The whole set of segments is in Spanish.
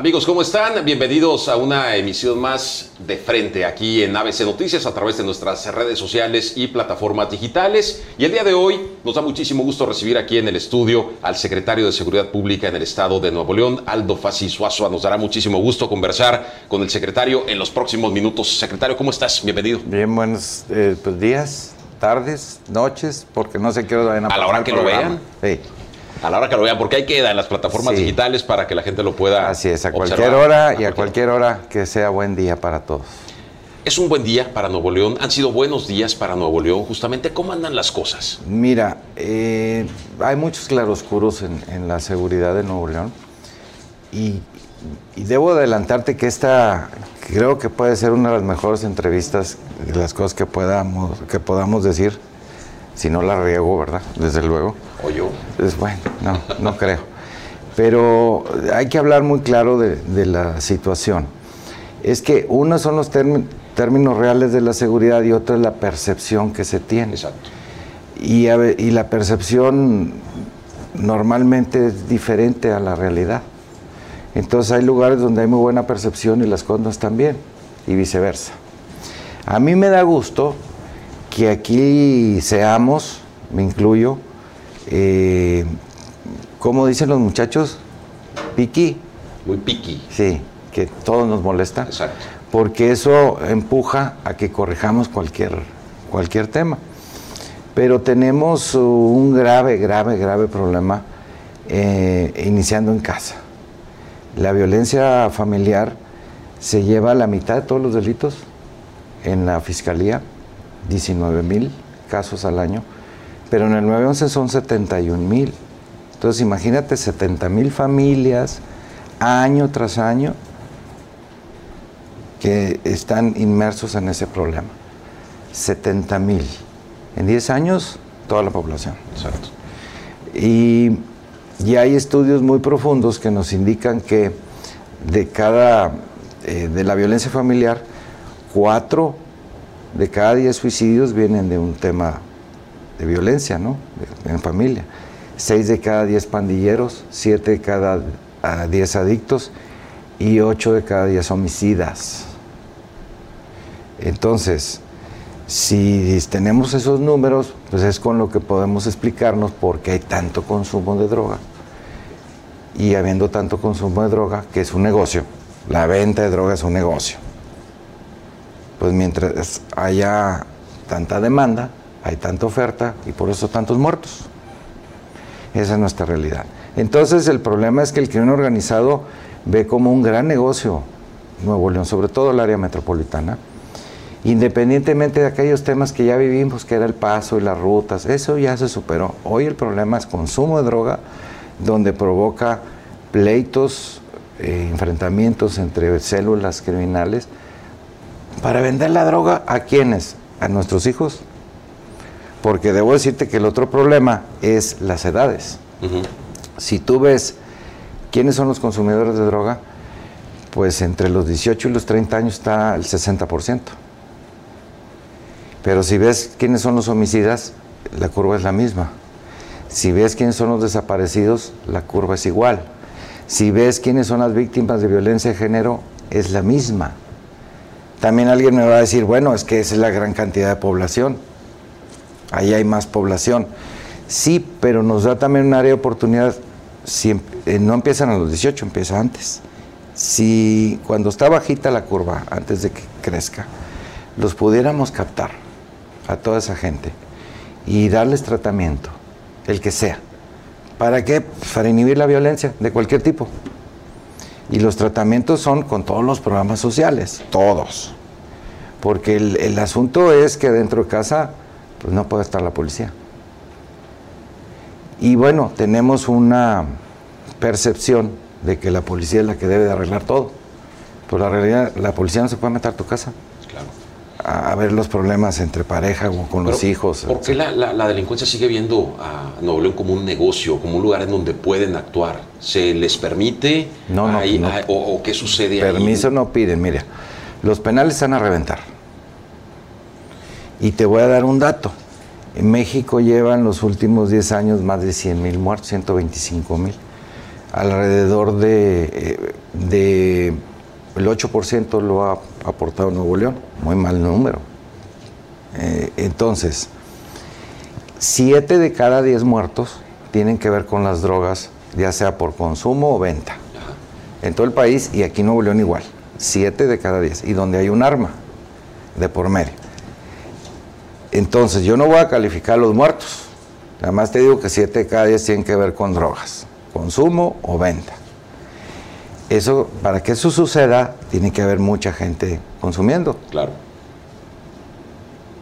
Amigos, ¿cómo están? Bienvenidos a una emisión más de frente aquí en ABC Noticias a través de nuestras redes sociales y plataformas digitales. Y el día de hoy nos da muchísimo gusto recibir aquí en el estudio al secretario de Seguridad Pública en el estado de Nuevo León, Aldo Fassi Suazua. Nos dará muchísimo gusto conversar con el secretario en los próximos minutos. Secretario, ¿cómo estás? Bienvenido. Bien, buenos eh, pues, días, tardes, noches, porque no sé qué hora vayan a A la hora que lo vean. Sí a la hora que lo vean, porque hay queda en las plataformas digitales para que la gente lo pueda. Así es, a cualquier hora y a cualquier hora que sea buen día para todos. Es un buen día para Nuevo León, han sido buenos días para Nuevo León, justamente. ¿Cómo andan las cosas? Mira, eh, hay muchos claroscuros en, en la seguridad de Nuevo León y, y, debo adelantarte que esta creo que puede ser una de las mejores entrevistas, de las cosas que podamos, que podamos decir si no la riego, ¿verdad? Desde luego. ¿O yo? Es bueno, no, no creo. Pero hay que hablar muy claro de, la situación. Es que uno son los términos reales de la seguridad y otro es la percepción que se tiene. Exacto. Y, y la percepción normalmente es diferente a la realidad. Entonces hay lugares donde hay muy buena percepción y las cosas bien, y viceversa. A mí me da gusto que aquí seamos, me incluyo, eh, como dicen los muchachos, piqui. Muy piqui. Sí, que todo nos molesta. Exacto. Porque eso empuja a que corrijamos cualquier, cualquier tema. Pero tenemos un grave, grave, grave problema eh, iniciando en casa. La violencia familiar se lleva a la mitad de todos los delitos en la fiscalía 19 mil casos al año, pero en el 911 son 71 mil. Entonces imagínate 70 mil familias año tras año que están inmersos en ese problema. 70 mil. En 10 años, toda la población. Exacto. Y, y, hay estudios muy profundos que nos indican que de cada, eh, de la violencia familiar, cuatro de cada 10 suicidios vienen de un tema de violencia, ¿no? en familia. 6 de cada 10 pandilleros, 7 de cada 10 adictos y 8 de cada 10 homicidas. Entonces, si tenemos esos números, pues es con lo que podemos explicarnos por qué hay tanto consumo de droga. Y habiendo tanto consumo de droga, que es un negocio, la venta de droga es un negocio pues mientras haya tanta demanda, hay tanta oferta y por eso tantos muertos. Esa es nuestra realidad. Entonces el problema es que el crimen organizado ve como un gran negocio Nuevo León, sobre todo el área metropolitana, independientemente de aquellos temas que ya vivimos, que era el paso y las rutas, eso ya se superó. Hoy el problema es consumo de droga, donde provoca pleitos, eh, enfrentamientos entre células criminales, para vender la droga a quiénes? A nuestros hijos. Porque debo decirte que el otro problema es las edades. Si tú ves quiénes son los consumidores de droga, pues entre los 18 y los 30 años está el 60%. Pero si ves quiénes son los homicidas, la curva es la misma. Si ves quiénes son los desaparecidos, la curva es igual. Si ves quiénes son las víctimas de violencia de género, es la misma. También alguien me va a decir, bueno, es que esa es la gran cantidad de población. Ahí hay más población. Sí, pero nos da también un área de oportunidad. Si, eh, no empiezan a los 18, empieza antes. Si cuando está bajita la curva, antes de que crezca, los pudiéramos captar a toda esa gente y darles tratamiento, el que sea. ¿Para qué? Para inhibir la violencia de cualquier tipo. Y los tratamientos son con todos los programas sociales, todos. Porque el, asunto es que dentro de casa pues no puede estar la policía. Y bueno, tenemos una percepción de que la policía es la que debe de arreglar todo. Pues la realidad, la policía no se puede meter a tu casa a, ver los problemas entre pareja o con los hijos. ¿Por qué la, delincuencia sigue viendo a Nuevo León como un negocio, como un lugar en donde pueden actuar? ¿Se les permite? No, no. o, qué sucede Permiso no piden, mira. Los penales están a reventar. Y te voy a dar un dato. En México llevan los últimos 10 años más de 100 mil muertos, 125 mil. alrededor de, eh, de el 8% lo ha aportado Nuevo León, muy mal número. Eh, entonces, 7 de cada 10 muertos tienen que ver con las drogas, ya sea por consumo o venta. En todo el país y aquí en Nuevo León igual, 7 de cada 10, y donde hay un arma de por medio. Entonces, yo no voy a calificar a los muertos, nada más te digo que 7 de cada 10 tienen que ver con drogas, consumo o venta. Eso, para que eso suceda, tiene que haber mucha gente consumiendo. Claro.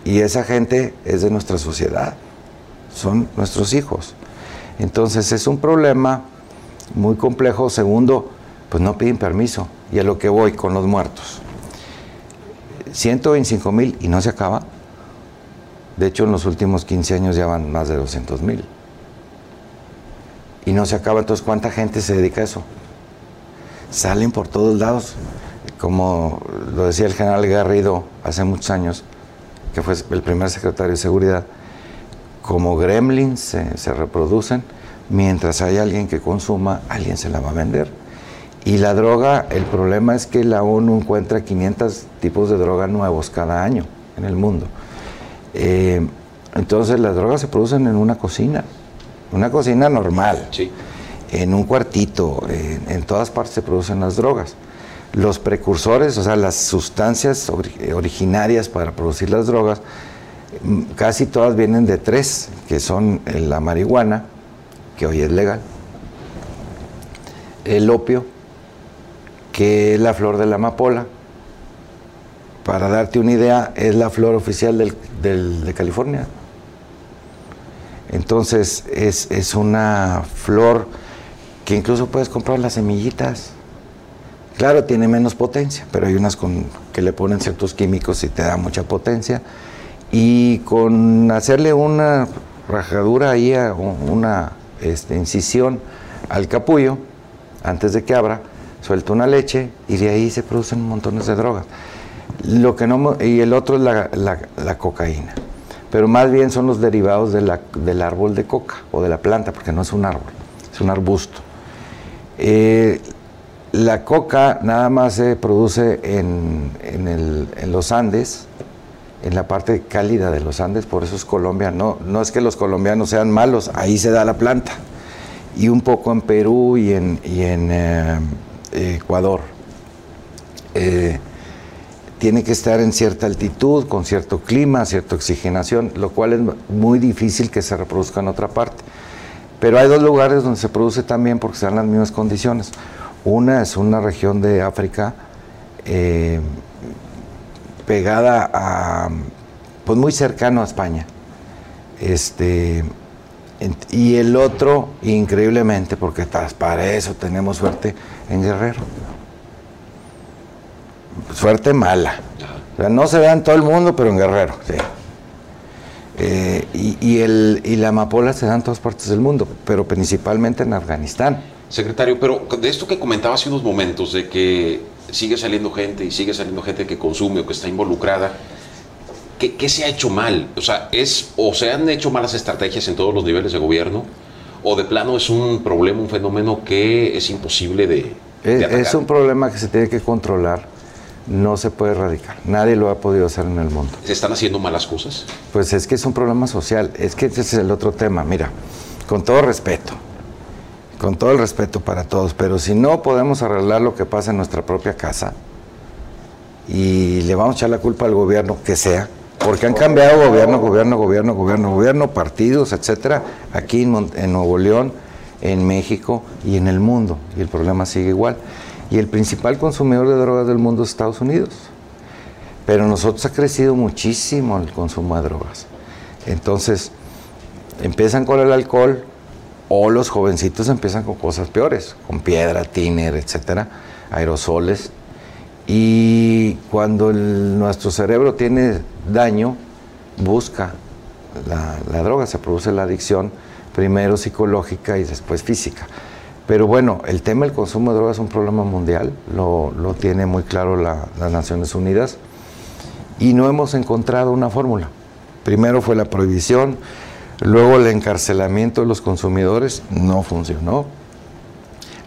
Y esa gente es de nuestra sociedad, son nuestros hijos. Entonces es un problema muy complejo. Segundo, pues no piden permiso. Y a lo que voy con los muertos. 125 mil y no se acaba. De hecho, en los últimos 15 años ya van más de 200 mil. Y no se acaba. Entonces, ¿cuánta gente se dedica a eso? Salen por todos lados, como lo decía el general Garrido hace muchos años, que fue el primer secretario de seguridad, como gremlins se, reproducen, mientras hay alguien que consuma, alguien se la va a vender. Y la droga, el problema es que la ONU encuentra 500 tipos de droga nuevos cada año en el mundo. Eh, entonces las drogas se producen en una cocina, una cocina normal. Sí en un cuartito, en, todas partes se producen las drogas. Los precursores, o sea, las sustancias originarias para producir las drogas, mm, casi todas vienen de tres, que son la marihuana, que hoy es legal, el opio, que es la flor de la amapola. Para darte una idea, es la flor oficial de California. Entonces, es, es una flor que incluso puedes comprar las semillitas. Claro, tiene menos potencia, pero hay unas con, que le ponen ciertos químicos y te da mucha potencia. Y con hacerle una rajadura ahí, una este, incisión al capullo, antes de que abra, suelta una leche y de ahí se producen montones de drogas. Lo que no, y el otro es la, cocaína. Pero más bien son los derivados del árbol de coca o de la planta, porque no es un árbol, es un arbusto. Eh, la coca nada más se produce en, los Andes, en la parte cálida de los Andes, por eso es Colombia. No, no es que los colombianos sean malos, ahí se da la planta. Y un poco en Perú y en, eh, Ecuador. Eh, tiene que estar en cierta altitud, con cierto clima, cierta oxigenación, lo cual es muy difícil que se reproduzca en otra parte. Pero hay dos lugares donde se produce también porque dan las mismas condiciones. Una es una región de África eh, pegada a, pues muy cercano a España. Este, y el otro, increíblemente, porque para eso tenemos suerte, en Guerrero. Suerte mala. O sea, no se da en todo el mundo, pero en Guerrero, sí. Eh, y, el, y la amapola se da en todas partes del mundo, pero principalmente en Afganistán. Secretario, pero de esto que comentaba hace unos momentos, de que sigue saliendo gente y sigue saliendo gente que consume o que está involucrada, ¿qué, qué se ha hecho mal? O sea, es, o se han hecho malas estrategias en todos los niveles de gobierno, o de plano es un problema, un fenómeno que es imposible de, de es un problema que se tiene que controlar no se puede erradicar. Nadie lo ha podido hacer en el mundo. ¿Se están haciendo malas cosas? Pues es que es un problema social. Es que ese es el otro tema. Mira, con todo respeto, con todo el respeto para todos, pero si no podemos arreglar lo que pasa en nuestra propia casa y le vamos a echar la culpa al gobierno que sea, porque han cambiado gobierno, gobierno, gobierno, gobierno, gobierno, partidos, etcétera, aquí en, en Nuevo León, en México y en el mundo, y el problema sigue igual. Y el principal consumidor de drogas del mundo es Estados Unidos. Pero nosotros ha crecido muchísimo el consumo de drogas. Entonces, empiezan con el alcohol o los jovencitos empiezan con cosas peores, con piedra, tiner, etcétera, aerosoles. Y cuando nuestro cerebro tiene daño, busca la droga, se produce la adicción, primero psicológica y después física. Pero bueno, el tema del consumo de drogas es un problema mundial, lo, tiene muy claro las Naciones Unidas, y no hemos encontrado una fórmula. Primero fue la prohibición, luego el encarcelamiento de los consumidores, no funcionó.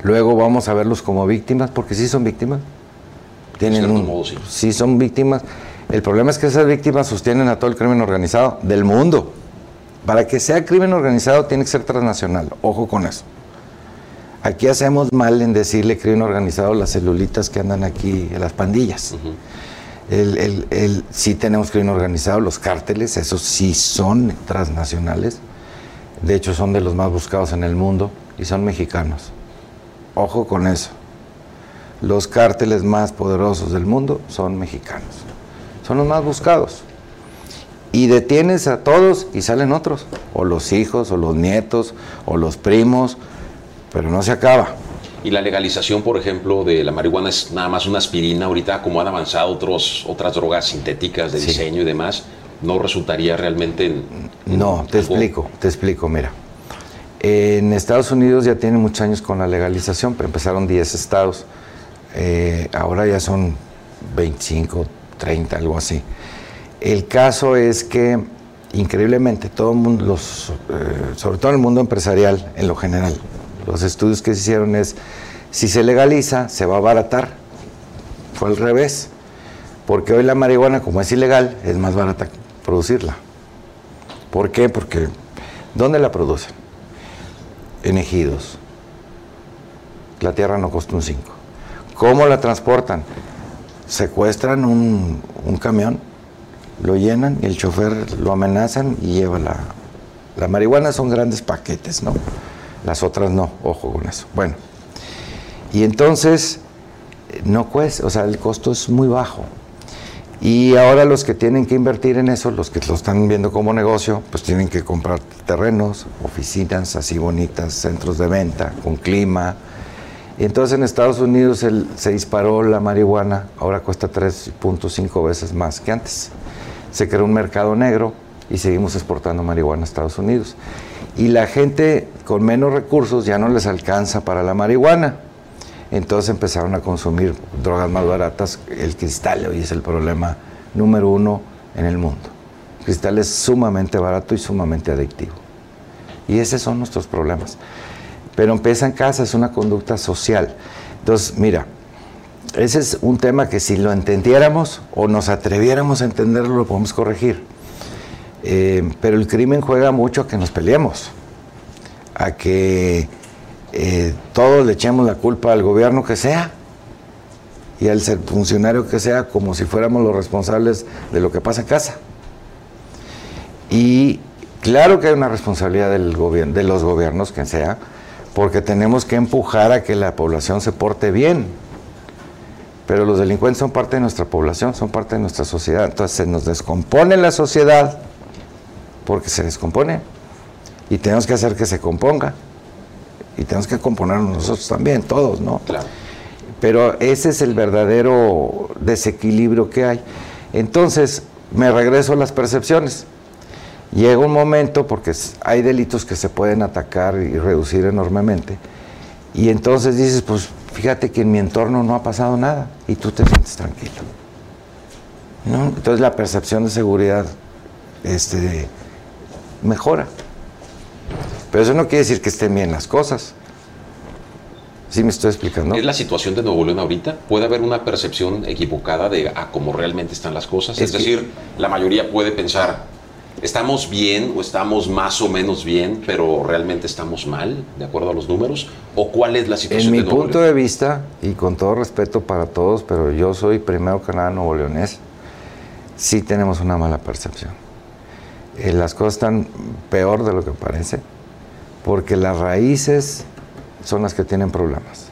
Luego vamos a verlos como víctimas, porque sí son víctimas. Tienen un, sí son víctimas. El problema es que esas víctimas sostienen a todo el crimen organizado del mundo. Para que sea crimen organizado tiene que ser transnacional. Ojo con eso. Aquí hacemos mal en decirle crimen organizado las celulitas que andan aquí, las pandillas. el, sí tenemos crimen organizado, los cárteles, esos sí son transnacionales. De hecho, son de los más buscados en el mundo y son mexicanos. Ojo con eso. Los cárteles más poderosos del mundo son mexicanos. Son los más buscados. Y detienes a todos y salen otros. O los hijos, o los nietos, o los primos, pero no se acaba. Y la legalización, por ejemplo, de la marihuana es nada más una aspirina. Ahorita, como han avanzado otros, otras drogas sintéticas de diseño y demás, ¿no resultaría realmente en, No, te explico, te explico, mira. En Estados Unidos ya tienen muchos años con la legalización, pero empezaron 10 estados. Eh, ahora ya son 25, 30, algo así. El caso es que, increíblemente, todo el mundo, los, eh, sobre todo en el mundo empresarial en lo general, los estudios que se hicieron es, si se legaliza, se va a abaratar. Fue al revés. Porque hoy la marihuana, como es ilegal, es más barata producirla. ¿Por qué? Porque ¿dónde la producen? En ejidos. La tierra no cuesta un 5. ¿Cómo la transportan? Secuestran un, un, camión, lo llenan y el chofer lo amenazan y lleva la... La marihuana son grandes paquetes, ¿no? Las otras no, ojo con eso. Bueno, y entonces no cuesta, o sea, el costo es muy bajo. Y ahora los que tienen que invertir en eso, los que lo están viendo como negocio, pues tienen que comprar terrenos, oficinas así bonitas, centros de venta, con clima. Y entonces en Estados Unidos se disparó la marihuana, ahora cuesta 3.5 veces más que antes. Se creó un mercado negro y seguimos exportando marihuana a Estados Unidos y la gente con menos recursos ya no les alcanza para la marihuana. Entonces empezaron a consumir drogas más baratas. El cristal hoy es el problema número uno en el mundo. El cristal es sumamente barato y sumamente adictivo. Y esos son nuestros problemas. Pero empieza en casa, es una conducta social. Entonces, mira, ese es un tema que si lo entendiéramos o nos atreviéramos a entenderlo, lo podemos corregir. Eh, pero el crimen juega mucho a que nos peleemos, a que eh, todos le echemos la culpa al gobierno que sea y al funcionario que sea como si fuéramos los responsables de lo que pasa en casa. Y claro que hay una responsabilidad del gobierno, de los gobiernos, que sea, porque tenemos que empujar a que la población se porte bien. Pero los delincuentes son parte de nuestra población, son parte de nuestra sociedad. Entonces se nos descompone la sociedad porque se descompone y tenemos que hacer que se componga y tenemos que componernos nosotros también, todos, ¿no? Claro. Pero ese es el verdadero desequilibrio que hay. Entonces, me regreso a las percepciones. Llega un momento, porque hay delitos que se pueden atacar y reducir enormemente, y entonces dices, pues fíjate que en mi entorno no ha pasado nada y tú te sientes tranquilo. ¿no? Entonces la percepción de seguridad este, mejora. Pero eso no quiere decir que estén bien las cosas. ¿Sí me estoy explicando? ¿Es la situación de Nuevo León ahorita? ¿Puede haber una percepción equivocada de a cómo realmente están las cosas? Es, decir, la mayoría puede pensar, estamos bien o estamos más o menos bien, pero realmente estamos mal, de acuerdo a los números. ¿O cuál es la situación? En mi punto de vista, y con todo respeto para todos, pero yo soy primero que nada nuevo leonés, sí tenemos una mala percepción. Eh, las cosas están peor de lo que parece, porque las raíces son las que tienen problemas.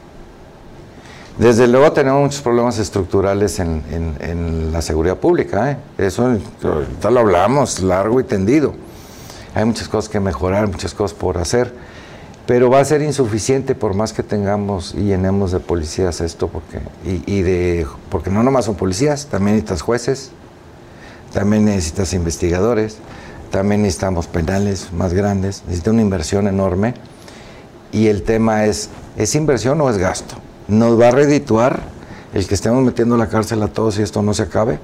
Desde luego tenemos muchos problemas estructurales en, la seguridad pública, ¿eh? eso ya lo hablamos largo y tendido. Hay muchas cosas que mejorar, muchas cosas por hacer, pero va a ser insuficiente por más que tengamos y llenemos de policías esto, porque, y de, porque no nomás son policías, también necesitas jueces, también necesitas investigadores, también necesitamos penales más grandes, necesita una inversión enorme. Y el tema es, ¿es inversión o es gasto? ¿Nos va a redituar el que estemos metiendo la cárcel a todos y esto no se acabe?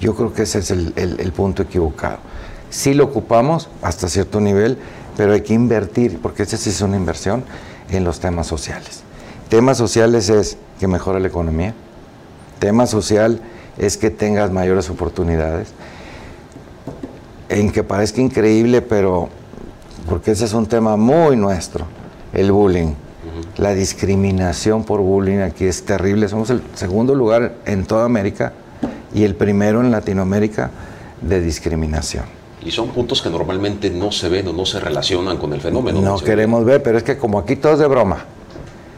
Yo creo que ese es el, el punto equivocado. Sí lo ocupamos hasta cierto nivel, pero hay que invertir, porque esa sí es una inversión en los temas sociales. Temas sociales es que mejore la economía. Tema social es que tengas mayores oportunidades. En que parezca increíble, pero porque ese es un tema muy nuestro, el bullying. La discriminación por bullying aquí es terrible. Somos el segundo lugar en toda América y el primero en Latinoamérica de discriminación. Y son puntos que normalmente no se ven o no se relacionan con el fenómeno. No queremos ver, pero es que como aquí todo es de broma.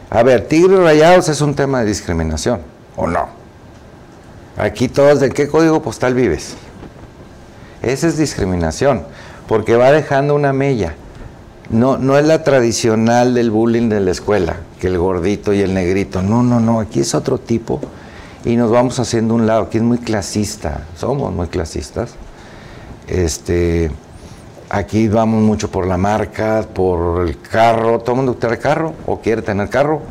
A ver, tigres rayados es un tema de discriminación, ¿o no? Aquí todos, ¿de qué código postal vives? Esa es discriminación, porque va dejando una mella. No, no es la tradicional del bullying de la escuela, que el gordito y el negrito. No, no, no, aquí es otro tipo y nos vamos haciendo un lado. Aquí es muy clasista, somos muy clasistas. Este, aquí vamos mucho por la marca, por el carro. ¿Todo el mundo quiere carro o quiere tener carro?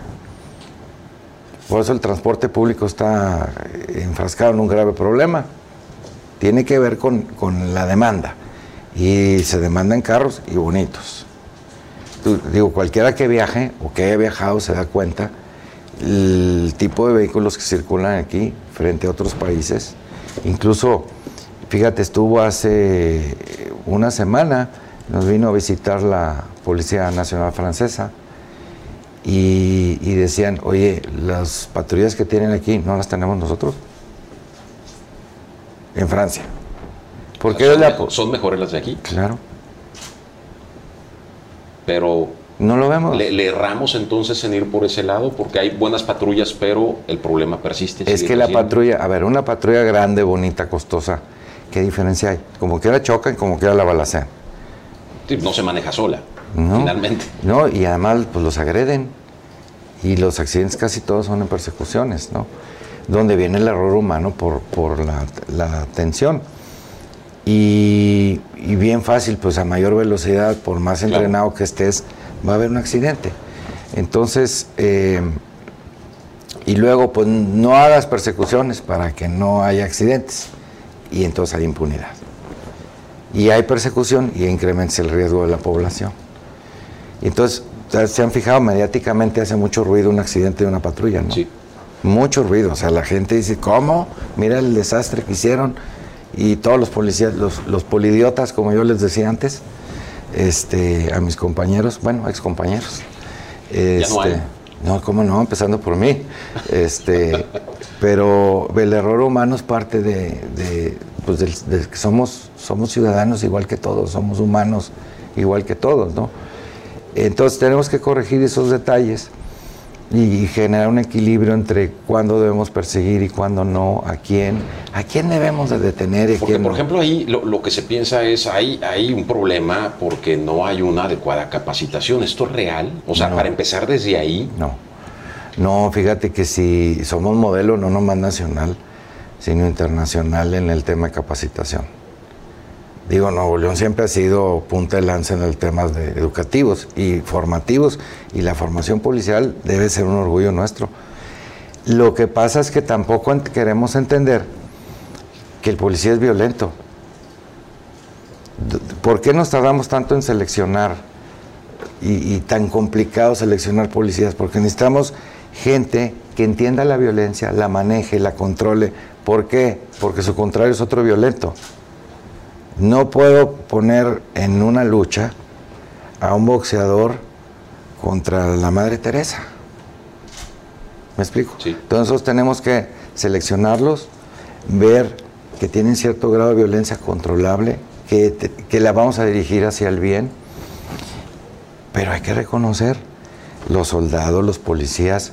Por eso el transporte público está enfrascado en un grave problema. Tiene que ver con, con la demanda. Y se demandan carros y bonitos digo, cualquiera que viaje o que haya viajado se da cuenta el tipo de vehículos que circulan aquí frente a otros países. Incluso, fíjate, estuvo hace una semana, nos vino a visitar la Policía Nacional Francesa y, decían, oye, las patrullas que tienen aquí no las tenemos nosotros en Francia. ¿Por son, son mejores las de aquí? Claro pero no lo vemos. Le, erramos entonces en ir por ese lado porque hay buenas patrullas, pero el problema persiste. Es que la patrulla, a ver, una patrulla grande, bonita, costosa, ¿qué diferencia hay? Como quiera chocan, como quiera la balacean. no se maneja sola, finalmente. No, y además pues los agreden. Y los accidentes casi todos son en persecuciones, ¿no? Donde viene el error humano por, por la, la tensión. Y, bien fácil, pues a mayor velocidad, por más entrenado que estés, va a haber un accidente. Entonces, eh, y luego, pues no hagas persecuciones para que no haya accidentes. Y entonces hay impunidad. Y hay persecución y incrementa el riesgo de la población. Y entonces, se han fijado, mediáticamente hace mucho ruido un accidente de una patrulla, ¿no? Sí. Mucho ruido. O sea, la gente dice, ¿cómo? Mira el desastre que hicieron y todos los policías, los, los polidiotas, como yo les decía antes, este, a mis compañeros, bueno, ex compañeros. Este, no, cómo no, empezando por mí. Este, pero el error humano es parte de, pues que somos, somos ciudadanos igual que todos, somos humanos igual que todos, ¿no? Entonces tenemos que corregir esos detalles y generar un equilibrio entre cuándo debemos perseguir y cuándo no, a quién, a quién debemos de detener. Y porque, por ejemplo, ahí lo, que se piensa es, hay, hay un problema porque no hay una adecuada capacitación. ¿Esto es real? O sea, para empezar desde ahí. No, no, fíjate que si somos modelo no nomás nacional, sino internacional en el tema de capacitación. Digo, Nuevo León siempre ha sido punta de lanza en el tema de educativos y formativos y la formación policial debe ser un orgullo nuestro. Lo que pasa es que tampoco queremos entender que el policía es violento. ¿Por qué nos tardamos tanto en seleccionar y, y tan complicado seleccionar policías? Porque necesitamos gente que entienda la violencia, la maneje, la controle. ¿Por qué? Porque su contrario es otro violento. No puedo poner en una lucha a un boxeador contra la Madre Teresa. ¿Me explico? Entonces tenemos que seleccionarlos, ver que tienen cierto grado de violencia controlable, que, que la vamos a dirigir hacia el bien, pero hay que reconocer, los soldados, los policías,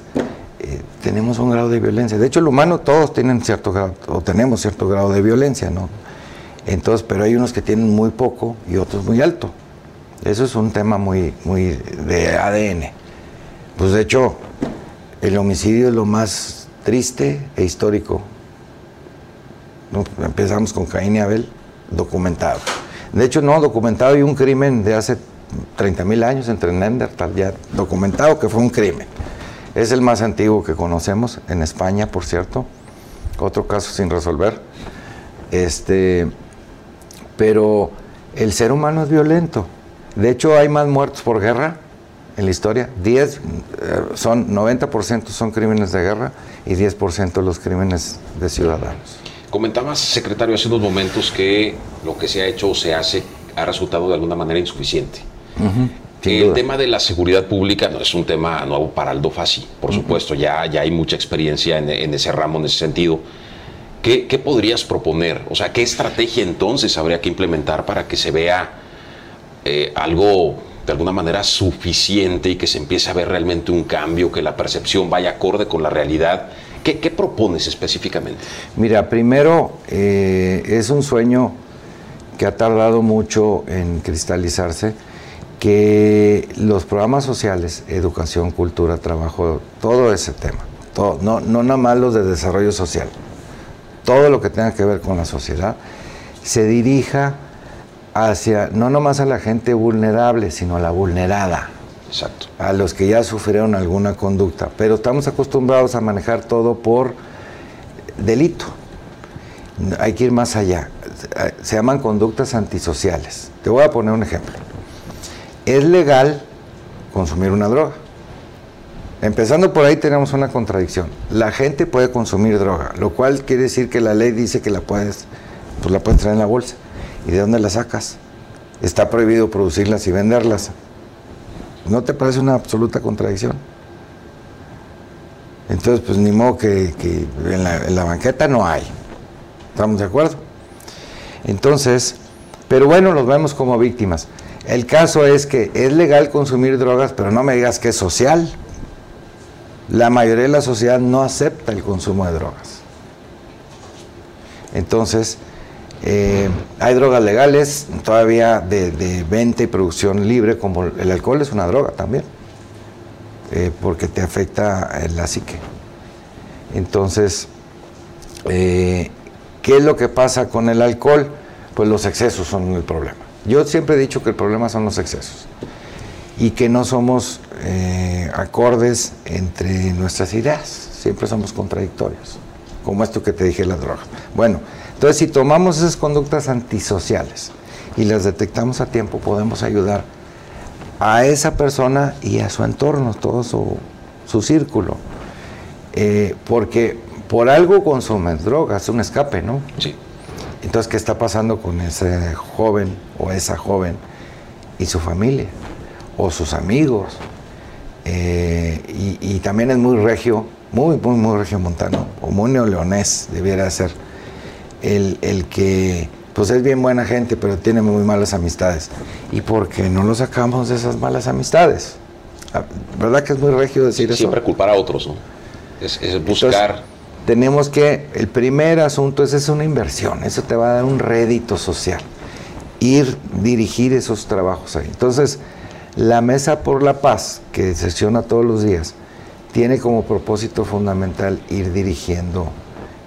eh, tenemos un grado de violencia. De hecho, el humano todos tienen cierto grado, o tenemos cierto grado de violencia, ¿no? Entonces, pero hay unos que tienen muy poco y otros muy alto. Eso es un tema muy, muy de ADN. Pues de hecho, el homicidio es lo más triste e histórico. Empezamos con Caín y Abel, documentado. De hecho, no documentado y un crimen de hace 30 mil años entre Neandertal, ya documentado que fue un crimen. Es el más antiguo que conocemos en España, por cierto. Otro caso sin resolver. Este, pero el ser humano es violento. De hecho, hay más muertos por guerra en la historia, 10 eh, son 90% son crímenes de guerra y 10% los crímenes de ciudadanos. Comentabas, secretario, hace unos momentos que lo que se ha hecho o se hace ha resultado de alguna manera insuficiente. el tema de la seguridad pública no es un tema nuevo para Aldo Fassi, por supuesto, ya, ya hay mucha experiencia en, ese ramo, en ese sentido. ¿Qué, ¿Qué, podrías proponer? O sea, ¿qué estrategia entonces habría que implementar para que se vea eh, algo de alguna manera suficiente y que se empiece a ver realmente un cambio, que la percepción vaya acorde con la realidad? ¿Qué, qué propones específicamente? Mira, primero eh, es un sueño que ha tardado mucho en cristalizarse, que los programas sociales, educación, cultura, trabajo, todo ese tema, todo, no, no nada más los de desarrollo social, todo lo que tenga que ver con la sociedad, se dirija hacia, no nomás a la gente vulnerable, sino a la vulnerada. Exacto. A los que ya sufrieron alguna conducta. Pero estamos acostumbrados a manejar todo por delito. Hay que ir más allá. Se llaman conductas antisociales. Te voy a poner un ejemplo. Es legal consumir una droga. Empezando por ahí tenemos una contradicción. La gente puede consumir droga, lo cual quiere decir que la ley dice que la puedes, pues la puedes traer en la bolsa. ¿Y de dónde la sacas? Está prohibido producirlas y venderlas. ¿No te parece una absoluta contradicción? Entonces, pues ni modo que, en, la, banqueta no hay. ¿Estamos de acuerdo? Entonces, pero bueno, los vemos como víctimas. El caso es que es legal consumir drogas, pero no me digas que es social. La mayoría de la sociedad no acepta el consumo de drogas. Entonces, eh, hay drogas legales todavía de, venta y producción libre, como el alcohol es una droga también, eh, porque te afecta la psique. Entonces, eh, ¿qué es lo que pasa con el alcohol? Pues los excesos son el problema. Yo siempre he dicho que el problema son los excesos y que no somos acordes entre nuestras ideas, siempre somos contradictorios, como esto que te dije la droga. Bueno, entonces, si tomamos esas conductas antisociales y las detectamos a tiempo, podemos ayudar a esa persona y a su entorno, todo su, círculo. Eh, porque por algo consumen drogas, es un escape, ¿no? Sí. Entonces, ¿qué está pasando con ese joven o esa joven y su familia o sus amigos? Eh, y, y, también es muy regio, muy, muy, muy regio montano, o muy neoleonés, debiera ser el, que pues es bien buena gente, pero tiene muy malas amistades. ¿Y por qué no lo sacamos de esas malas amistades? Ah, ¿Verdad que es muy regio decir eso? Siempre culpar a otros, ¿no? Es, buscar. tenemos que, el primer asunto es, es una inversión, eso te va a dar un rédito social. Ir, dirigir esos trabajos ahí. Entonces, la Mesa por la Paz, que sesiona todos los días, tiene como propósito fundamental ir dirigiendo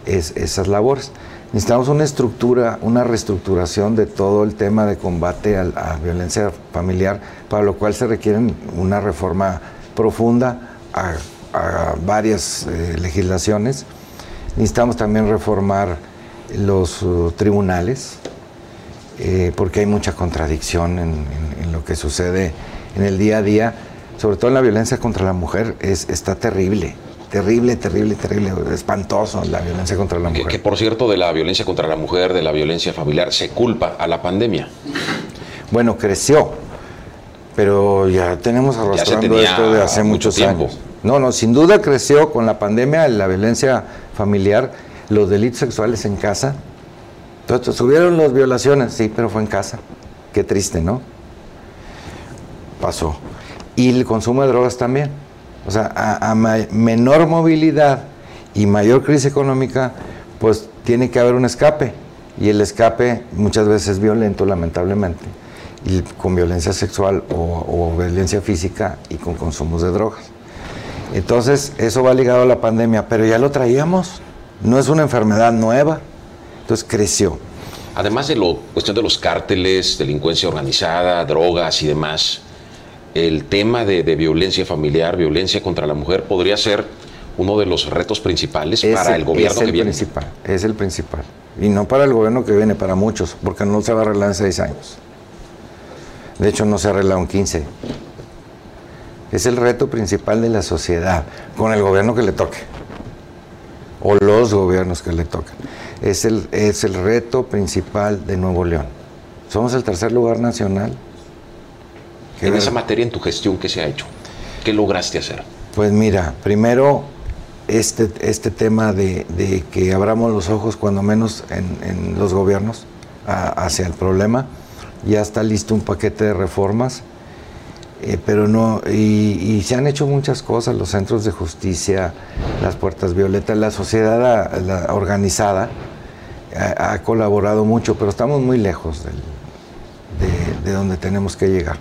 esas labores. Necesitamos una estructura, una reestructuración de todo el tema de combate a la violencia familiar, para lo cual se requiere una reforma profunda a, varias eh, legislaciones. Necesitamos también reformar los uh, tribunales, eh, porque hay mucha contradicción en, lo que sucede en el día a día, sobre todo en la violencia contra la mujer, es, está terrible terrible, terrible, terrible, espantoso la violencia contra la mujer. Que, por cierto, de la violencia contra la mujer, de la violencia familiar, se culpa a la pandemia. Bueno, creció, pero ya tenemos arrastrando esto de hace muchos años. No, no, sin duda creció con la pandemia, la violencia familiar, los delitos sexuales en casa. Entonces, subieron las violaciones, sí, pero fue en casa. Qué triste, ¿no? Pasó. Y el consumo de drogas también. O sea, a, menor movilidad y mayor crisis económica, pues tiene que haber un escape. Y el escape muchas veces es violento, lamentablemente, y con violencia sexual o, violencia física y con consumos de drogas. Entonces, eso va ligado a la pandemia, pero ya lo traíamos. No es una enfermedad nueva, entonces creció. Además de la cuestión de los cárteles, delincuencia organizada, drogas y demás, el tema de, violencia familiar, violencia contra la mujer, podría ser uno de los retos principales para el gobierno es el que viene. Principal, es el principal. Y no para el gobierno que viene, para muchos, porque no se va a arreglar en seis años. De hecho, no se ha arreglado en 15. Es el reto principal de la sociedad, con el gobierno que le toque, o los gobiernos que le toquen. Es el, es el reto principal de Nuevo León. Somos el tercer lugar nacional. En esa materia, en tu gestión, ¿qué se ha hecho? ¿Qué lograste hacer? Pues mira, primero este, este tema de, que abramos los ojos cuando menos en, los gobiernos hacia el problema. Ya está listo un paquete de reformas, eh, pero no, y, se han hecho muchas cosas, los centros de justicia, las puertas violetas, la sociedad organizada ha, colaborado mucho, pero estamos muy lejos de donde tenemos que llegar.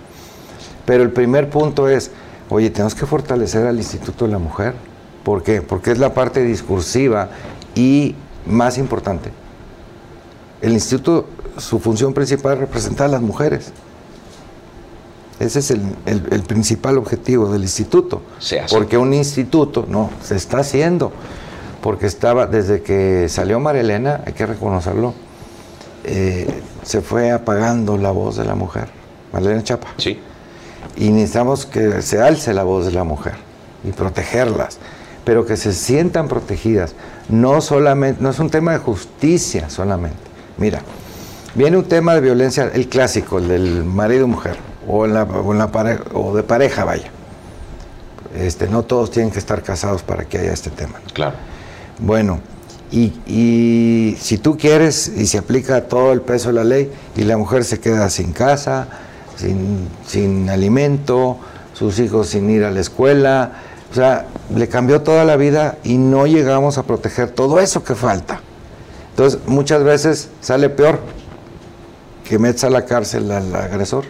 Pero el primer punto es, oye, tenemos que fortalecer al Instituto de la Mujer ¿Por qué? Porque es la parte discursiva y más importante. El instituto, su función principal es representar a las mujeres. Ese es el, principal objetivo del instituto. Se Porque un instituto, no, se está haciendo. Porque estaba, desde que salió María Elena, hay que reconocerlo, eh, se fue apagando la voz de la mujer. María Elena Chapa. Sí. Y necesitamos que se alce la voz de la mujer y protegerlas pero que se sientan protegidas. No solamente, no es un tema de justicia solamente. Mira, viene un tema de violencia, el clásico, el del marido-mujer, o, en la, o, de pareja, vaya. Este, no todos tienen que estar casados para que haya este tema. Claro. Bueno, y, si tú quieres y se aplica todo el peso de la ley y la mujer se queda sin casa, sin, sin alimento, sus hijos sin ir a la escuela, o sea, le cambió toda la vida y no llegamos a proteger todo eso que falta. Entonces, muchas veces sale peor que metes a la cárcel al agresor.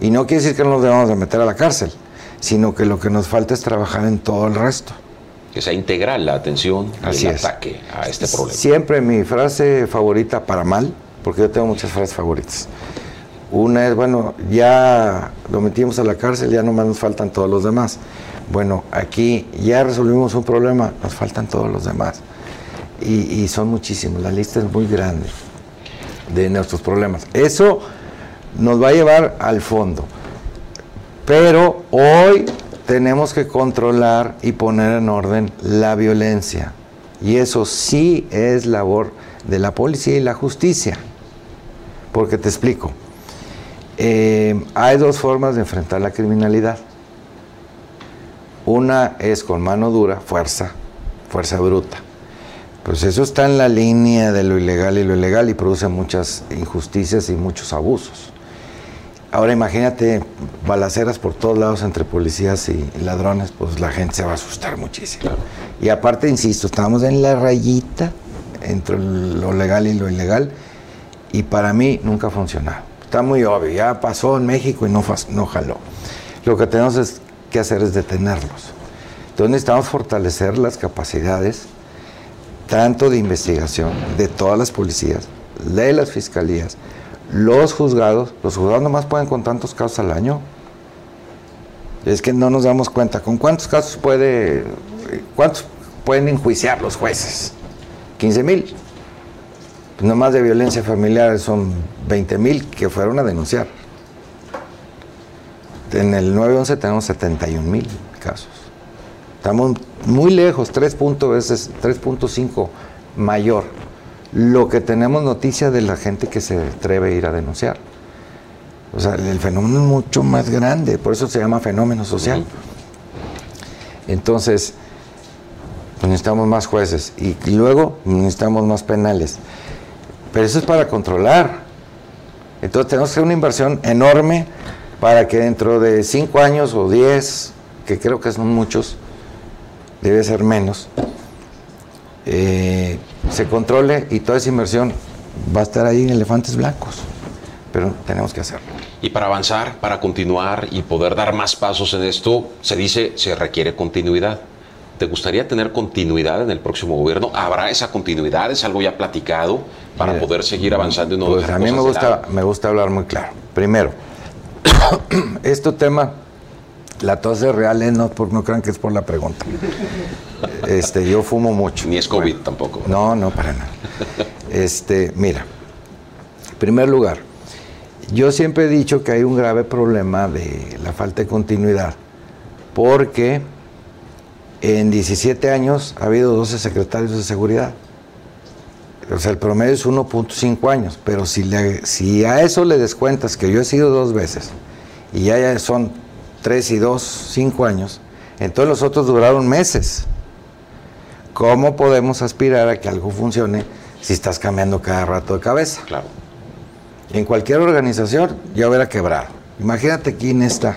Y no quiere decir que no nos debamos de meter a la cárcel, sino que lo que nos falta es trabajar en todo el resto. Que sea integral la atención y el ataque a este problema. Siempre mi frase favorita para mal, porque yo tengo muchas frases favoritas. Una es, bueno, ya lo metimos a la cárcel, ya nomás nos faltan todos los demás. Bueno, aquí ya resolvimos un problema, nos faltan todos los demás. Y, son muchísimos, la lista es muy grande de nuestros problemas. Eso nos va a llevar al fondo. Pero hoy tenemos que controlar y poner en orden la violencia. Y eso sí es labor de la policía y la justicia. Porque te explico. Eh, hay dos formas de enfrentar la criminalidad. Una es con mano dura, fuerza, fuerza bruta. Pues eso está en la línea de lo ilegal y lo ilegal y produce muchas injusticias y muchos abusos. Ahora imagínate balaceras por todos lados entre policías y ladrones, pues la gente se va a asustar muchísimo. Y aparte, insisto, estamos en la rayita entre lo legal y lo ilegal y para mí nunca ha funcionado. Está muy obvio, ya pasó en México y no, no jaló. Lo que tenemos que hacer es detenerlos. Entonces necesitamos fortalecer las capacidades tanto de investigación de todas las policías, de las fiscalías, los juzgados. Los juzgados nomás pueden con tantos casos al año. Es que no nos damos cuenta. ¿Con cuántos casos puede, cuántos pueden enjuiciar los jueces? 15 mil. Nomás de violencia familiar son 20 mil que fueron a denunciar. En el 911 tenemos 71 mil casos. Estamos muy lejos, 3.5 mayor. Lo que tenemos noticia de la gente que se atreve a ir a denunciar. O sea, el fenómeno es mucho más grande, por eso se llama fenómeno social. Entonces, pues necesitamos más jueces y luego necesitamos más penales. Pero eso es para controlar. Entonces tenemos que hacer una inversión enorme para que dentro de cinco años o diez, que creo que son muchos, debe ser menos, eh, se controle y toda esa inversión va a estar ahí en elefantes blancos. Pero tenemos que hacerlo. Y para avanzar, para continuar y poder dar más pasos en esto, se dice, se requiere continuidad. ¿Te gustaría tener continuidad en el próximo gobierno? ¿Habrá esa continuidad? ¿Es algo ya platicado para poder seguir avanzando? Y no pues a mí me gusta, me gusta hablar muy claro. Primero, este tema, la tos es real, ¿eh? no, no crean que es por la pregunta. Este, yo fumo mucho. Ni es COVID tampoco. No, no, para nada. Este, mira, en primer lugar, Yo siempre he dicho que hay un grave problema de la falta de continuidad, porque en 17 años ha habido 12 secretarios de seguridad. O sea, el promedio es 1.5 años, pero si, le- si a eso le descuentas que yo he sido dos veces y ya, son 3 y 2, 5 años, entonces los otros duraron meses. ¿Cómo podemos aspirar a que algo funcione si estás cambiando cada rato de cabeza? Claro. En cualquier organización ya hubiera quebrado. Imagínate aquí en esta,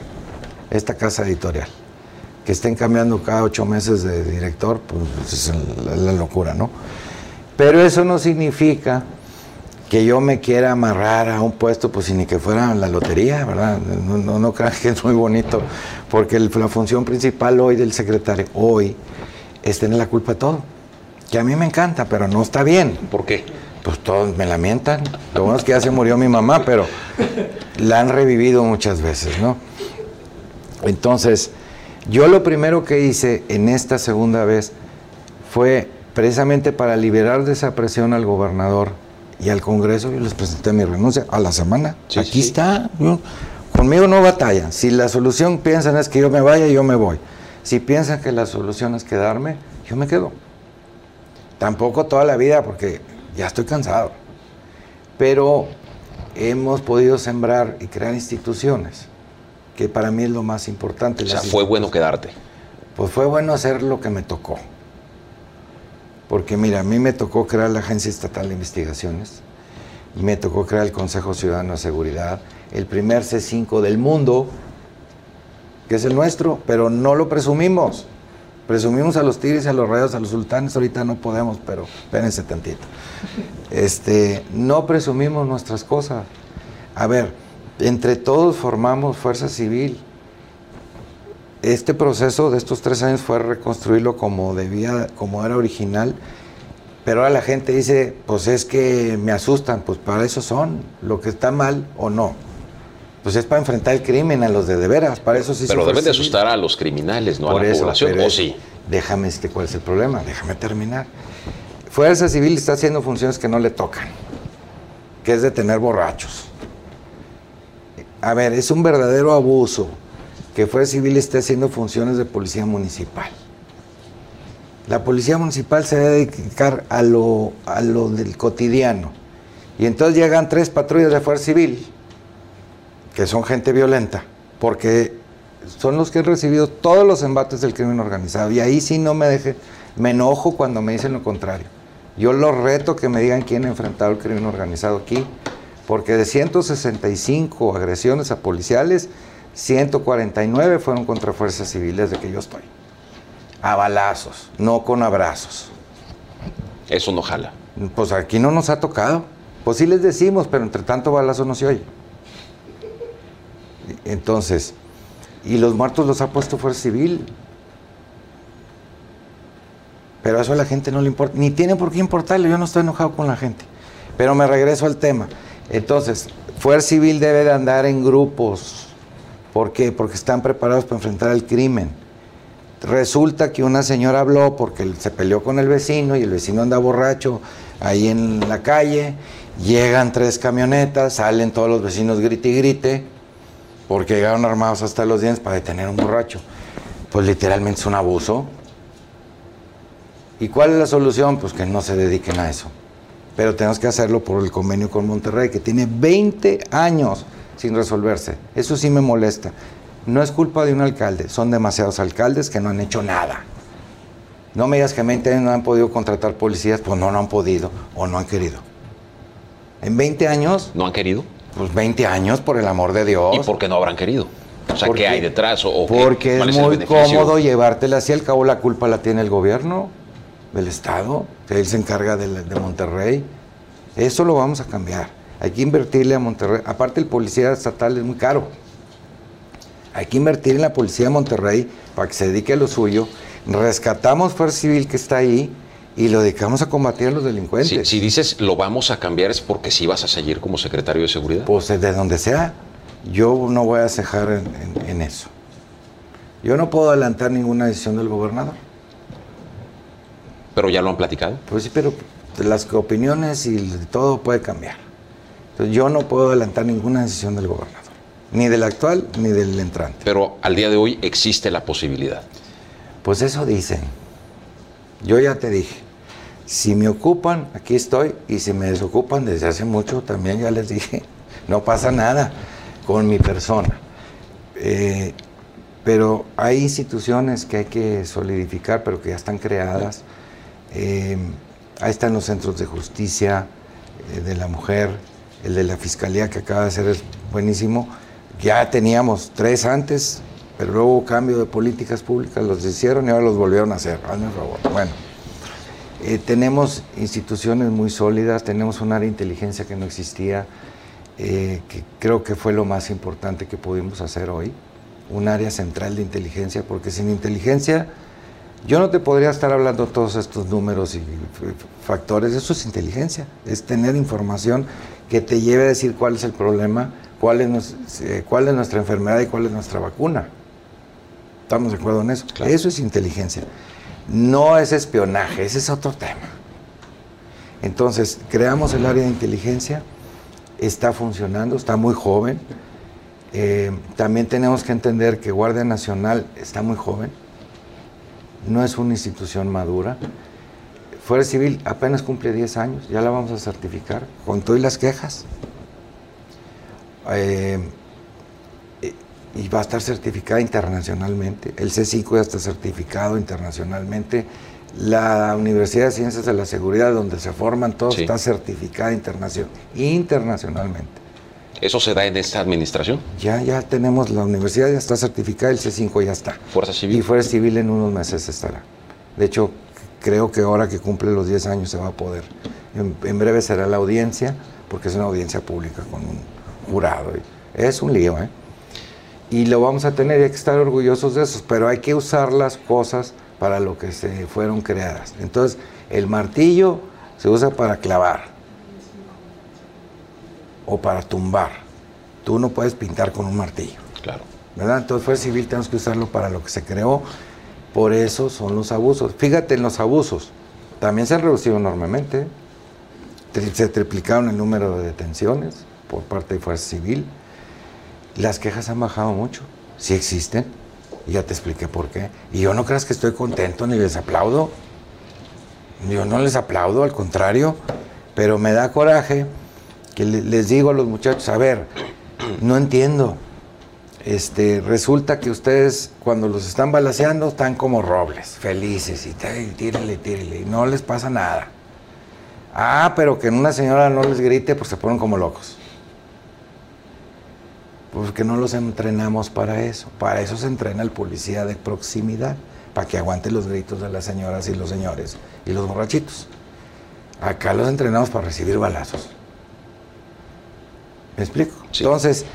esta casa editorial, que estén cambiando cada ocho meses de director, pues es la, locura, ¿no? Pero eso no significa que yo me quiera amarrar a un puesto, pues ni que fuera la lotería, ¿verdad? No, no, no crean que es muy bonito, porque el- la función principal hoy del secretario, hoy, es tener la culpa de todo. Que a mí me encanta, pero no está bien. ¿Por qué? Pues todos me lamentan. Lo bueno es que ya se murió mi mamá, pero la han revivido muchas veces, ¿no? Entonces, yo lo primero que hice en esta segunda vez fue precisamente para liberar de esa presión al gobernador y al Congreso, yo les presenté mi renuncia a la semana. Sí, Aquí sí, está. yo- conmigo no batalla. Si la solución piensan es que yo me vaya, yo me voy. Si piensan que la solución es quedarme, yo me quedo. Tampoco toda la vida, porque ya estoy cansado. Pero hemos podido sembrar y crear instituciones, que para mí es lo más importante. O sea, fue bueno quedarte. pues fue bueno hacer lo que me tocó. Porque mira, a mí me tocó crear la Agencia Estatal de Investigaciones y me tocó crear el Consejo Ciudadano de Seguridad, el primer C5 del mundo, que es el nuestro, pero no lo presumimos. Presumimos a los tigres, a los rayos, a los sultanes, ahorita no podemos, pero espérense tantito. Este, no presumimos nuestras cosas. A ver, entre todos formamos fuerza civil, este proceso de estos tres años fue reconstruirlo como debía, como era original, pero ahora la gente dice, pues es que me asustan, pues para eso son, lo que está mal o no. Pues es para enfrentar el crimen a los de de veras, para eso sí Pero deben de civil. asustar a los criminales, no a la eso, población. Déjame decirte cuál es el problema, déjame terminar. Fuerza Civil está haciendo funciones que no le tocan, que es detener borrachos. A ver, es un verdadero abuso que Fuerza Civil esté haciendo funciones de policía municipal. La policía municipal se debe dedicar a lo, a lo del cotidiano. Y entonces llegan tres patrullas de Fuerza Civil, que son gente violenta, porque son los que han recibido todos los embates del crimen organizado. Y ahí sí no me deje, me enojo cuando me dicen lo contrario. Yo los reto que me digan quién ha enfrentado el crimen organizado aquí, porque de 165 agresiones a policiales, 149 fueron contra fuerzas civiles de que yo estoy. A balazos, no con abrazos. Eso no jala. Pues aquí no nos ha tocado. Pues sí les decimos, pero entre tanto balazo no se oye. Entonces, y los muertos los ha puesto Fuerza Civil. Pero eso a la gente no le importa, ni tiene por qué importarle, yo no estoy enojado con la gente. Pero me regreso al tema. Entonces, Fuerza Civil debe de andar en grupos. ¿Por qué? Porque están preparados para enfrentar el crimen. Resulta que una señora habló porque se peleó con el vecino y el vecino anda borracho ahí en la calle. Llegan tres camionetas, salen todos los vecinos grite y grite porque llegaron armados hasta los dientes para detener a un borracho. Pues literalmente es un abuso. ¿Y cuál es la solución? Pues que no se dediquen a eso. Pero tenemos que hacerlo por el convenio con Monterrey, que tiene 20 años sin resolverse. Eso sí me molesta. No es culpa de un alcalde, son demasiados alcaldes que no han hecho nada. No me digas que en 20 años no han podido contratar policías, pues no, no han podido o no han querido. En 20 años, ¿No han querido? pues 20 años, por el amor de Dios. ¿Y por qué no habrán querido? O sea, ¿Por ¿qué qué? hay detrás? ¿O, o qué? Porque ¿Cuál es el muy cómodo llevártela así, al cabo la culpa la tiene el gobierno del Estado, que él se encarga de, la- de Monterrey. Eso lo vamos a cambiar. Hay que invertirle a Monterrey. Aparte el policía estatal es muy caro. Hay que invertir en la policía de Monterrey para que se dedique a lo suyo. Rescatamos Fuerza Civil que está ahí y lo dedicamos a combatir a los delincuentes. Si, si dices lo vamos a cambiar es porque sí vas a seguir como secretario de seguridad. Pues de donde sea, yo no voy a cejar en, en- en eso. Yo no puedo adelantar ninguna decisión del gobernador. Pero ya lo han platicado. Pues sí, pero las opiniones y todo puede cambiar. Entonces, yo no puedo adelantar ninguna decisión del gobernador, ni del actual ni del entrante. Pero al día de hoy existe la posibilidad. Pues eso dicen. Yo ya te dije, si me ocupan, aquí estoy, y si me desocupan desde hace mucho, también ya les dije, no pasa nada con mi persona. Eh, pero hay instituciones que hay que solidificar, pero que ya están creadas. Eh, ahí están los centros de justicia eh, de la mujer, el de la fiscalía que acaba de ser es buenísimo. Ya teníamos tres antes, pero luego cambio de políticas públicas, los hicieron y ahora los volvieron a hacer. Hazme el. Bueno, eh, tenemos instituciones muy sólidas, tenemos un área de inteligencia que no existía, que creo que fue lo más importante que pudimos hacer hoy un área central de inteligencia, porque sin inteligencia yo no te podría estar hablando todos estos números y factores, eso es inteligencia, es tener información que te lleve a decir cuál es el problema, cuál es, eh, cuál es nuestra enfermedad y cuál es nuestra vacuna. ¿Estamos de acuerdo en eso? Eso es inteligencia. No es espionaje, ese es otro tema. Entonces, creamos el área de inteligencia, está funcionando, está muy joven, eh, también tenemos que entender que Guardia Nacional está muy joven, no es una institución madura. Fuerza Civil apenas cumple 10 años, ya la vamos a certificar, con todas las quejas. Eh, y va a estar certificada internacionalmente. El C5 ya está certificado internacionalmente. La Universidad de Ciencias de la Seguridad, donde se forman todos, está certificada internacionalmente. ¿Eso se da en esta administración? Ya, ya tenemos, la universidad ya está certificada, el C5 ya está. ¿Fuerza Civil? Y Fuerza Civil en unos meses estará. De hecho, creo que ahora que cumple los 10 años se va a poder. En, breve será la audiencia, porque es una audiencia pública con un jurado. Es un lío, ¿eh? Y lo vamos a tener y hay que estar orgullosos de eso, pero hay que usar las cosas para lo que se fueron creadas. Entonces, el martillo se usa para clavar o para tumbar. Tú no puedes pintar con un martillo. Claro. ¿Verdad? Entonces, fue civil, tenemos que usarlo para lo que se creó. Por eso son los abusos. Fíjate en los abusos. También se han reducido enormemente. Se triplicaron el número de detenciones por parte de Fuerza Civil. Las quejas han bajado mucho. Sí existen. Y ya te expliqué por qué. Y yo no creas que estoy contento ni les aplaudo. Yo no les aplaudo, al contrario. Pero me da coraje que les digo a los muchachos, a ver, no entiendo. Este, resulta que ustedes cuando los están balaseando están como robles, felices y tírale, tírale, y no les pasa nada. Ah, pero que en una señora no les grite, pues se ponen como locos. Porque no los entrenamos para eso. Para eso se entrena el policía de proximidad, para que aguante los gritos de las señoras y los señores y los borrachitos. Acá los entrenamos para recibir balazos. ¿Me explico? Entonces,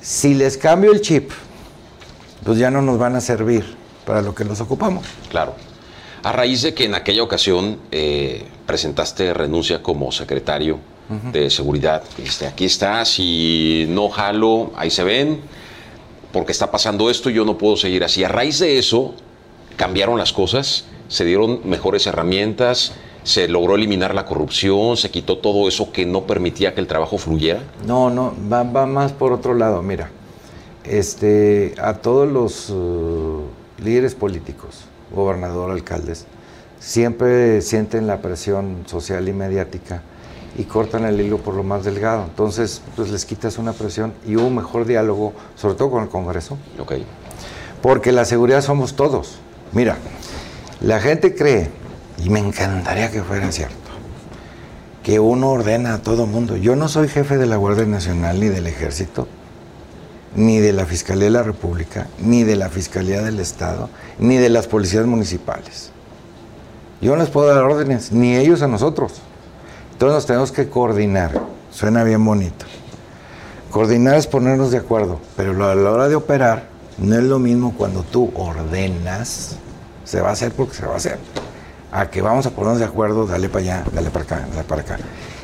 si les cambio el chip, pues ya no nos van a servir para lo que nos ocupamos. Claro. A raíz de que en aquella ocasión eh, presentaste renuncia como secretario de seguridad, dijiste, aquí está, si no jalo, ahí se ven, porque está pasando esto, yo no puedo seguir así. A raíz de eso, cambiaron las cosas, se dieron mejores herramientas, se logró eliminar la corrupción, se quitó todo eso que no permitía que el trabajo fluyera? No, no, va, más por otro lado. Mira, este, a todos los uh, líderes políticos, gobernador, alcaldes, siempre sienten la presión social y mediática y cortan el hilo por lo más delgado. Entonces, pues les quitas una presión y hubo un mejor diálogo, sobre todo con el Congreso. Ok. Porque la seguridad somos todos. Mira, la gente cree y me encantaría que fuera cierto, que uno ordena a todo mundo. Yo no soy jefe de la Guardia Nacional ni del Ejército, ni de la Fiscalía de la República, ni de la Fiscalía del Estado, ni de las policías municipales. Yo no les puedo dar órdenes, ni ellos a nosotros. Entonces nos tenemos que coordinar. Suena bien bonito. Coordinar es ponernos de acuerdo, pero a la hora de operar no es lo mismo cuando tú ordenas, se va a hacer porque se va a hacer a que vamos a ponernos de acuerdo, dale para allá, dale para acá, dale para acá.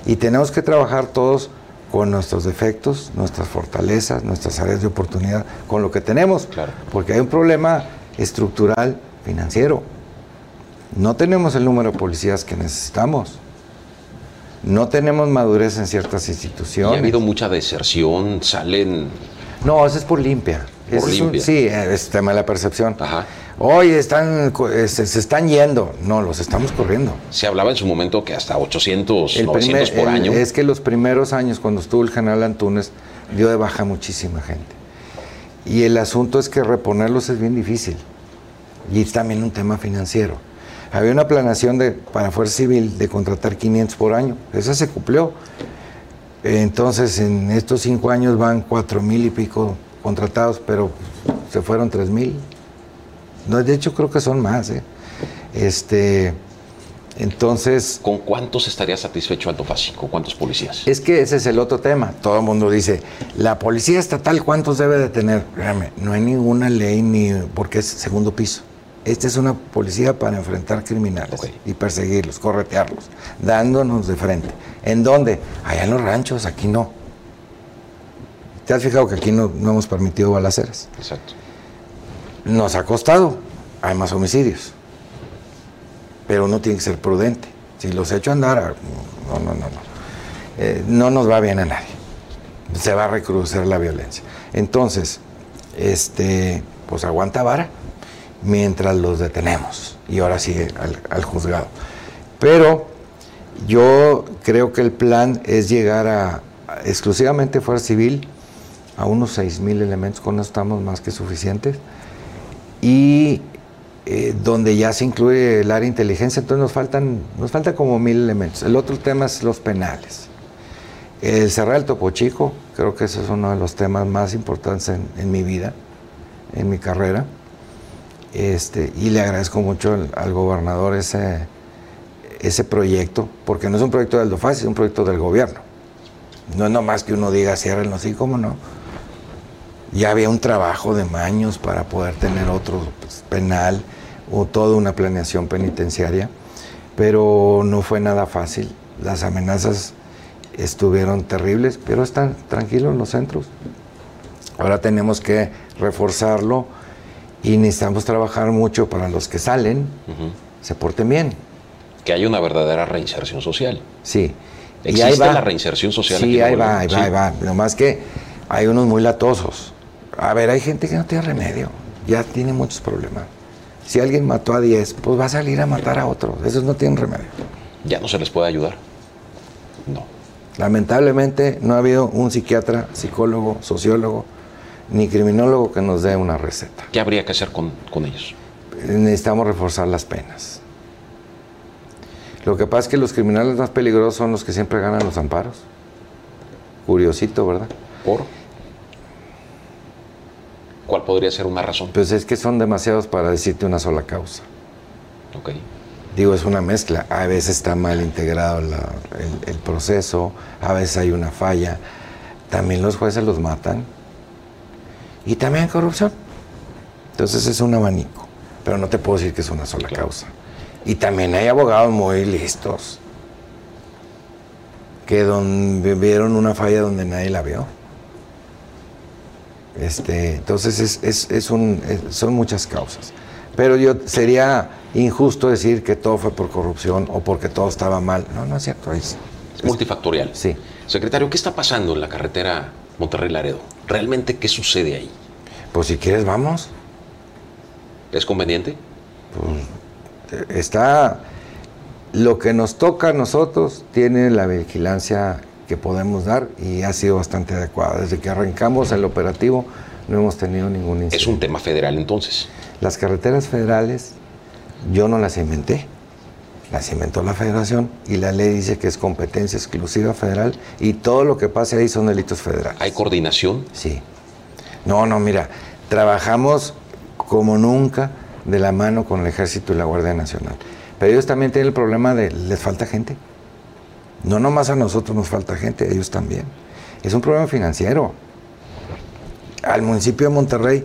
Y tenemos que trabajar todos con nuestros defectos, nuestras fortalezas, nuestras áreas de oportunidad, con lo que tenemos. Claro. Porque hay un problema estructural financiero. No tenemos el número de policías que necesitamos. No tenemos madurez en ciertas Y instituciones. ha habido mucha deserción, salen... No, eso es por limpia. Por Ese es un- limpia. sí, es tema de la percepción. Ajá. Hoy están, eh, se, se están yendo. No, los estamos corriendo. Se hablaba en su momento que hasta 800, El 900 primer- por el- año. Es que los primeros años, cuando estuvo el general Antunes, dio de baja muchísima gente. Y el asunto es que reponerlos es bien difícil. Y es también un tema financiero. Había una planeación de, para Fuerza Civil de contratar 500 por año. Esa se cumplió. Entonces, en estos cinco años van cuatro mil y pico contratados, pero se fueron tres mil. No, de hecho, creo que son más. ¿eh? Este, entonces, ¿Con cuántos estaría satisfecho Alto Fácil? ¿Con cuántos policías? es que ese es el otro tema. Todo el mundo dice, la policía estatal, ¿cuántos debe de tener? No hay ninguna ley ni porque es segundo piso. Esta es una policía para enfrentar criminales y perseguirlos, corretearlos, dándonos de frente. ¿En dónde? Allá en los ranchos, aquí no. ¿Te has fijado que aquí no, no hemos permitido balaceras? Exacto. Nos ha costado, hay más homicidios. Pero uno tiene que ser prudente. Si los echo a andar, ah, no, no, no, no. Eh, no nos va bien a nadie. Se va a recrudecer la violencia. Entonces, este, pues aguanta vara mientras los detenemos. Y ahora sigue al, al juzgado. Pero yo creo que el plan es llegar a, a exclusivamente Fuerza Civil a unos 6 mil elementos, con estamos más que suficientes. Y eh, donde ya se incluye el área de inteligencia, entonces nos faltan, nos faltan como mil elementos. El otro tema es los penales. El cerrar el Topo Chico, creo que ese es uno de los temas más importantes en, mi vida, en mi carrera. Este, y le agradezco mucho al, gobernador ese, ese proyecto, porque no es un proyecto del DOFAS, es un proyecto del gobierno. No es nomás que uno diga ciérrenlo así, ¿cómo no? Ya había un trabajo de años para poder tener otro pues, penal o toda una planeación penitenciaria, pero no fue nada fácil. Las amenazas estuvieron terribles, pero están tranquilos los centros. Ahora tenemos que reforzarlo y necesitamos trabajar mucho para los que salen, se porten bien. Que haya una verdadera reinserción social. Sí. ¿Existe la reinserción social Sí, ahí va, ahí va, Sí. ahí va. Nomás que hay unos muy latosos. A ver, hay gente que no tiene remedio. Ya tiene muchos problemas. Si alguien mató a 10, pues va a salir a matar a otros. Esos no tienen remedio. ¿Ya no se les puede ayudar? No. Lamentablemente no ha habido un psiquiatra, psicólogo, sociólogo, ni criminólogo que nos dé una receta. ¿Qué habría que hacer con, con ellos? Necesitamos reforzar las penas. Lo que pasa es que los criminales más peligrosos son los que siempre ganan los amparos. Curiosito, ¿verdad? ¿Por? ¿Cuál podría ser una razón? Pues es que son demasiados para decirte una sola causa. Ok. Digo, es una mezcla. A veces está mal integrado la- el, el proceso, a veces hay una falla. También los jueces los matan. Y también hay corrupción. Entonces es un abanico. Pero no te puedo decir que es una sola Claro. causa. Y también hay abogados muy listos. Que don- vieron una falla donde nadie la vio. Este, entonces es, es- es un- son muchas causas. Pero yo sería injusto decir que todo fue por corrupción o porque todo estaba mal. No, no es cierto. Es, Es multifactorial. sí. Secretario, ¿qué está pasando en la carretera Monterrey-Laredo? ¿Realmente qué sucede ahí? Pues si quieres, vamos. ¿Es conveniente? Está lo que nos toca a nosotros tiene la vigilancia que podemos dar y ha sido bastante adecuada. Desde que arrancamos el operativo no hemos tenido ningún incidente. Es un tema federal entonces. Las carreteras federales yo no las inventé. Las inventó la federación y la ley dice que es competencia exclusiva federal y todo lo que pase ahí son delitos federales. ¿Hay coordinación? Sí. No, no, mira, trabajamos como nunca de la mano con el Ejército y la Guardia Nacional. Pero ellos también tienen el problema de les falta gente. No nomás a nosotros nos falta gente, a ellos también. Es un problema financiero. Al municipio de Monterrey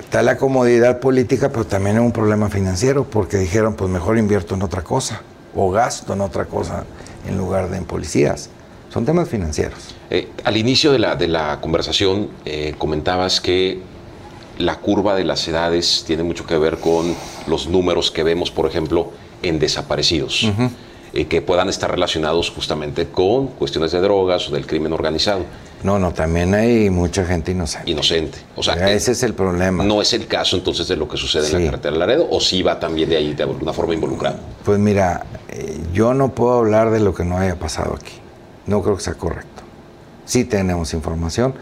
está la comodidad política, pero también es un problema financiero, porque dijeron, pues mejor invierto en otra cosa, o gasto en otra cosa en lugar de en policías. Son temas financieros. Eh, al inicio de la, de la conversación eh, comentabas que la curva de las edades tiene mucho que ver con los números que vemos, por ejemplo, en desaparecidos. Eh, que puedan estar relacionados justamente con cuestiones de drogas o del crimen organizado. No, no, también hay mucha gente inocente. Inocente. O sea, ese es el problema. No es el caso entonces de lo que sucede en la carretera de Laredo, o sí va también de ahí de alguna forma involucrado. Pues mira, eh, yo no puedo hablar de lo que no haya pasado aquí. No creo que sea correcto. Sí tenemos información,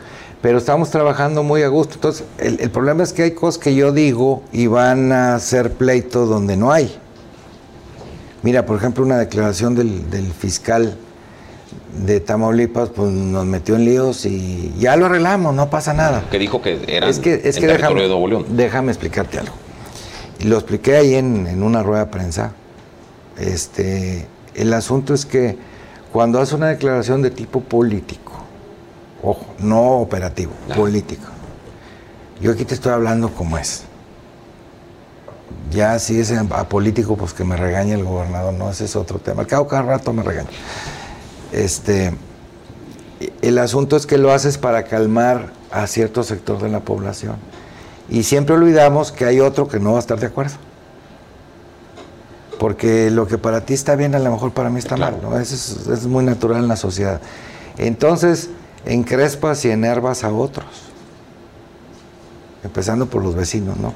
pero estamos trabajando muy a gusto. Entonces, el, el problema es que hay cosas que yo digo y van a ser pleito donde no hay. Mira, por ejemplo, una declaración del, del fiscal de Tamaulipas pues nos metió en líos y ya lo arreglamos, no pasa nada. Que dijo que era es que, es que déjame, de Nuevo León. Déjame explicarte algo. Lo expliqué ahí en, en, una rueda de prensa. Este, el asunto es que cuando hace una declaración de tipo político, ojo, no operativo, político, yo aquí te estoy hablando como es. Ya si es apolítico, pues que me regañe el gobernador, no, ese es otro tema. Al cabo cada rato me regaña. Este, el asunto es que lo haces para calmar a cierto sector de la población. Y siempre olvidamos que hay otro que no va a estar de acuerdo. Porque lo que para ti está bien, a lo mejor para mí está mal. ¿no? Eso es, es, muy natural en la sociedad. Entonces, encrespas y enervas a otros. Empezando por los vecinos, ¿no?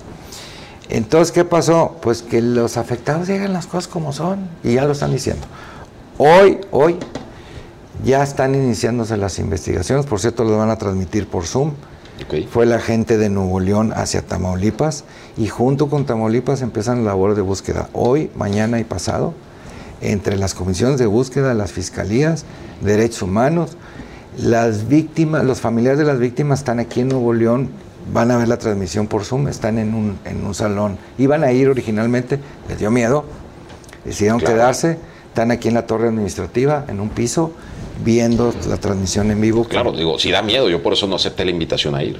Entonces, ¿qué pasó? Pues que los afectados llegan las cosas como son y ya lo están diciendo. Hoy, hoy, ya están iniciándose las investigaciones, por cierto, lo van a transmitir por Zoom. Okay. Fue la gente de Nuevo León hacia Tamaulipas y junto con Tamaulipas empiezan la labor de búsqueda. Hoy, mañana y pasado, entre las comisiones de búsqueda, las fiscalías, derechos humanos, las víctimas, los familiares de las víctimas están aquí en Nuevo León, van a ver la transmisión por Zoom, están en un, en un salón. Iban a ir originalmente, les dio miedo, decidieron claro. quedarse, están aquí en la torre administrativa, en un piso, viendo la transmisión en vivo. Claro, digo, si da miedo, yo por eso no acepté la invitación a ir.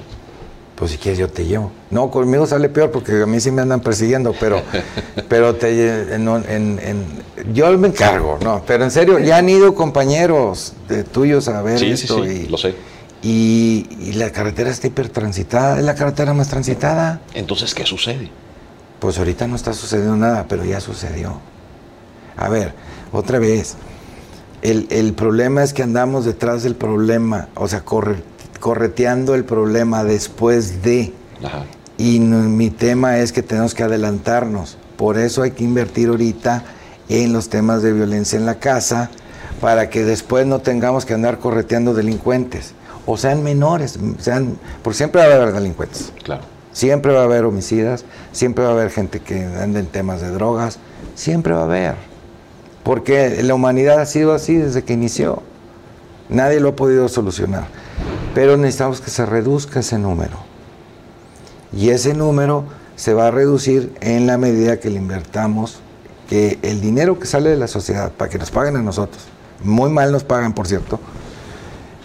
Pues si quieres yo te llevo. No, conmigo sale peor porque a mí sí me andan persiguiendo, pero, pero te, en, en, en, yo me encargo, no, pero en serio, ya han ido compañeros de tuyos a ver sí, esto sí, sí, y, lo sé. Y, y, la carretera está hipertransitada, es la carretera más transitada. Entonces, ¿qué sucede? Pues ahorita no está sucediendo nada, pero ya sucedió. A ver, otra vez, el, el, problema es que andamos detrás del problema, o sea, corre, correteando el problema después de. Ajá. Y no, mi tema es que tenemos que adelantarnos. Por eso hay que invertir ahorita en los temas de violencia en la casa, para que después no tengamos que andar correteando delincuentes. O sean menores, sean, por siempre va a haber delincuentes. Claro. Siempre va a haber homicidas, siempre va a haber gente que anda en temas de drogas, siempre va a haber porque la humanidad ha sido así desde que inició. Nadie lo ha podido solucionar. Pero necesitamos que se reduzca ese número. Y ese número se va a reducir en la medida que le invertamos, que el dinero que sale de la sociedad, para que nos paguen a nosotros, muy mal nos pagan, por cierto,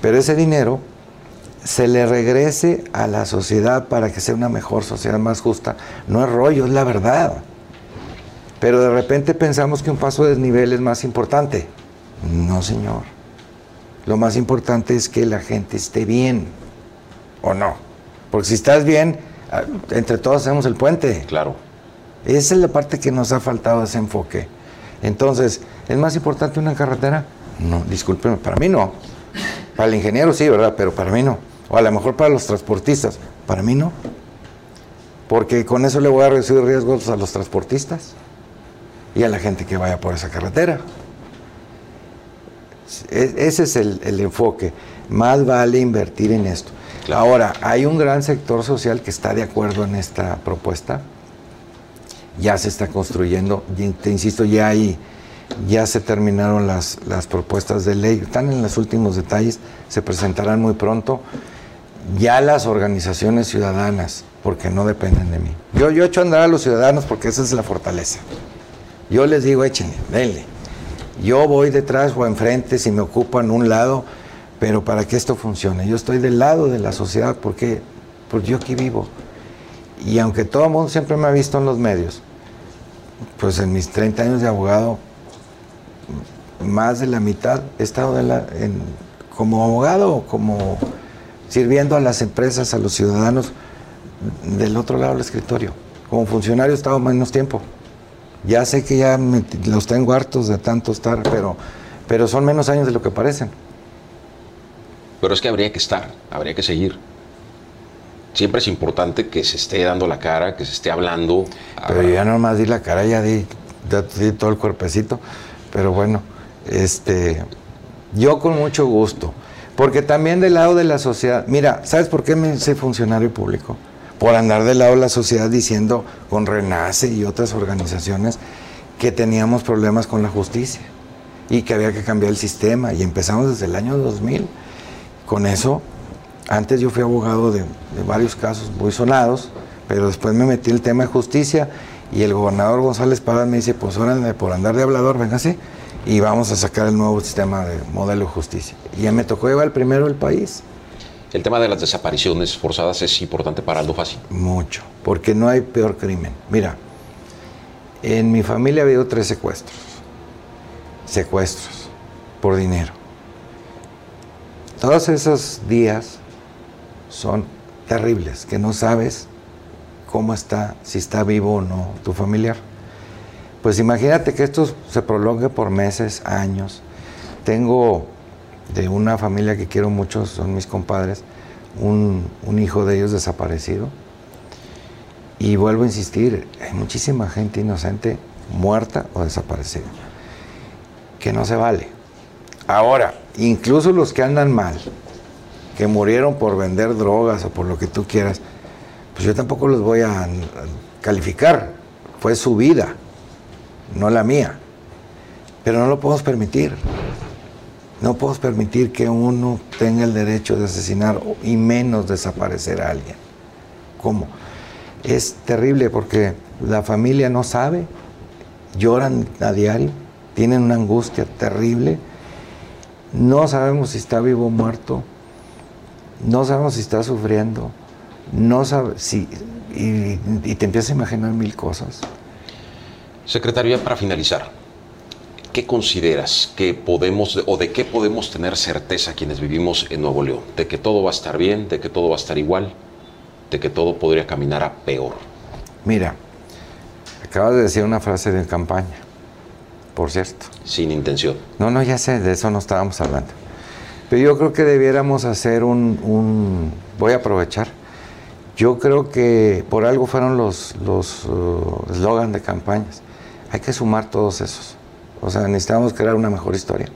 pero ese dinero se le regrese a la sociedad para que sea una mejor sociedad más justa. No es rollo, es la verdad. Pero de repente pensamos que un paso de desnivel es más importante. No, señor. Lo más importante es que la gente esté bien. ¿O no? Porque si estás bien, ah, entre todos hacemos el puente. Claro. Esa es la parte que nos ha faltado ese enfoque. Entonces, ¿es más importante una carretera? No, discúlpeme, para mí no. Para el ingeniero sí, ¿verdad? Pero para mí no. O a lo mejor para los transportistas. Para mí no. Porque con eso le voy a reducir riesgos a los transportistas y a la gente que vaya por esa carretera. Ese es el, el enfoque. Más vale invertir en esto. Claro. Ahora, hay un gran sector social que está de acuerdo en esta propuesta. Ya se está construyendo, te insisto, ya hay, ya se terminaron las, las propuestas de ley, están en los últimos detalles, se presentarán muy pronto. Ya las organizaciones ciudadanas, porque no dependen de mí. Yo, yo echo a andar a los ciudadanos porque esa es la fortaleza. Yo les digo, échenle, denle. Yo voy detrás o enfrente si me ocupan un lado, pero para que esto funcione. Yo estoy del lado de la sociedad porque, porque yo aquí vivo. Y aunque todo el mundo siempre me ha visto en los medios, pues en mis 30 años de abogado, más de la mitad he estado la, en, como abogado como sirviendo a las empresas, a los ciudadanos del otro lado del escritorio. Como funcionario he estado menos tiempo Ya sé que ya los tengo hartos de tanto estar, pero, pero son menos años de lo que parecen. Pero es que habría que estar, habría que seguir. Siempre es importante que se esté dando la cara, que se esté hablando. Pero ya no más di la cara, ya di, di todo el cuerpecito. Pero bueno, este, yo con mucho gusto. Porque también del lado de la sociedad, mira, ¿sabes por qué me hice funcionario público? Por andar del lado de la sociedad diciendo con Renace y otras organizaciones que teníamos problemas con la justicia y que había que cambiar el sistema. Y empezamos desde el año 2000 con eso, antes yo fui abogado de, varios casos muy sonados, pero después me metí el tema de justicia y el gobernador González Paz me dice, pues órale, por andar de hablador, véngase, y vamos a sacar el nuevo sistema de modelo de justicia. Y ya me tocó llevar el primero del país. El tema de las desapariciones forzadas es importante para Aldo Fassi. Mucho, porque no hay peor crimen. Mira, en mi familia ha habido tres secuestros. Secuestros por dinero. Todos esos días son terribles, que no sabes cómo está, si está vivo o no tu familiar. Pues imagínate que esto se prolongue por meses, años. Tengo de una familia que quiero mucho, son mis compadres, un, un, hijo de ellos desaparecido. Y vuelvo a insistir, hay muchísima gente inocente muerta o desaparecida, que no se vale. Ahora, incluso los que andan mal, que murieron por vender drogas o por lo que tú quieras, pues yo tampoco los voy a calificar. Fue su vida, no la mía. Pero no lo podemos permitir. No podemos permitir que uno tenga el derecho de asesinar y menos desaparecer a alguien. ¿Cómo? Es terrible porque la familia no sabe, lloran a diario, tienen una angustia terrible no sabemos si está vivo o muerto. No sabemos si está sufriendo. No sabe si y, te empiezas a imaginar mil cosas. Secretario, para finalizar, ¿qué consideras que podemos o de qué podemos tener certeza quienes vivimos en Nuevo León? ¿De que todo va a estar bien? ¿De que todo va a estar igual? ¿De que todo podría caminar a peor? Mira, acabas de decir una frase de campaña por cierto. Sin intención. No, no, ya sé, de eso no estábamos hablando. Pero yo creo que debiéramos hacer un, voy a aprovechar. Yo creo que por algo fueron los los uh, de campañas. Hay que sumar todos esos. O sea, necesitamos crear una mejor historia.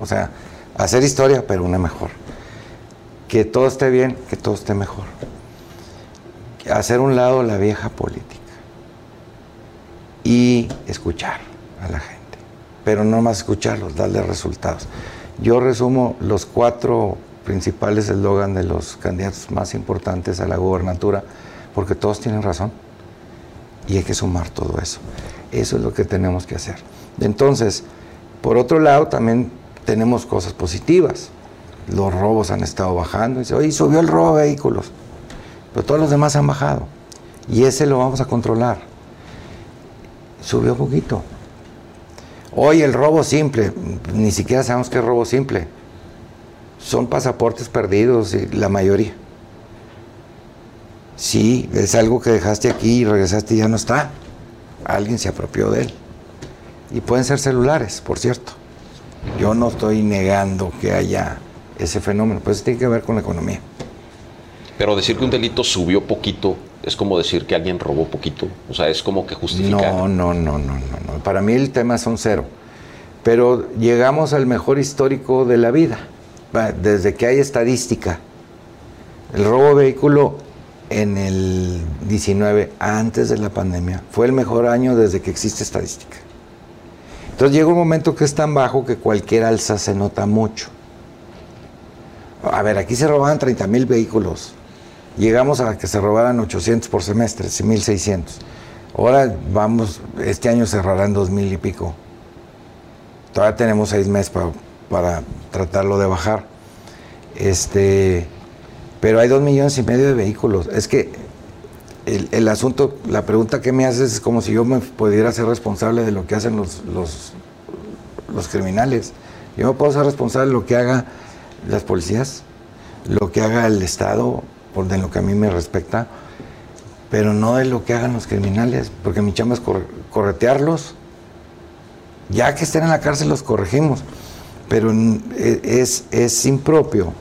O sea, hacer historia, pero una mejor. Que todo esté bien, que todo esté mejor. Hacer un lado la vieja política. Y escuchar a la gente pero no más escucharlos, darle resultados. Yo resumo los cuatro principales eslogan de los candidatos más importantes a la gobernatura, porque todos tienen razón y hay que sumar todo eso. Eso es lo que tenemos que hacer. Entonces, por otro lado, también tenemos cosas positivas. Los robos han estado bajando. Dice, oye, subió el robo de vehículos. Pero todos los demás han bajado. Y ese lo vamos a controlar. Subió poquito. Hoy el robo simple, ni siquiera sabemos qué es robo simple. Son pasaportes perdidos, la mayoría. Sí, es algo que dejaste aquí y regresaste y ya no está. Alguien se apropió de él. Y pueden ser celulares, por cierto. Yo no estoy negando que haya ese fenómeno, pues tiene que ver con la economía. Pero decir que un delito subió poquito es como decir que alguien robó poquito. O sea, es como que justificar. No, no, no, no, no, Para mí el tema son cero. Pero llegamos al mejor histórico de la vida, desde que hay estadística. El robo de vehículo en el 19, antes de la pandemia, fue el mejor año desde que existe estadística. Entonces llega un momento que es tan bajo que cualquier alza se nota mucho. A ver, aquí se robaban 30 mil vehículos llegamos a que se robaran 800 por semestre, 1600. Ahora vamos, este año cerrarán 2000 y pico. Todavía tenemos seis meses para, tratarlo de bajar. Este, pero hay dos millones y medio de vehículos. Es que el, asunto, la pregunta que me haces es como si yo me pudiera ser responsable de lo que hacen los, los, criminales. Yo no puedo ser responsable de lo que haga las policías, lo que haga el Estado, por de lo que a mí me respecta, pero no de lo que hagan los criminales, porque mi chamba es corretearlos. Ya que estén en la cárcel los corregimos. Pero e, es, es impropio,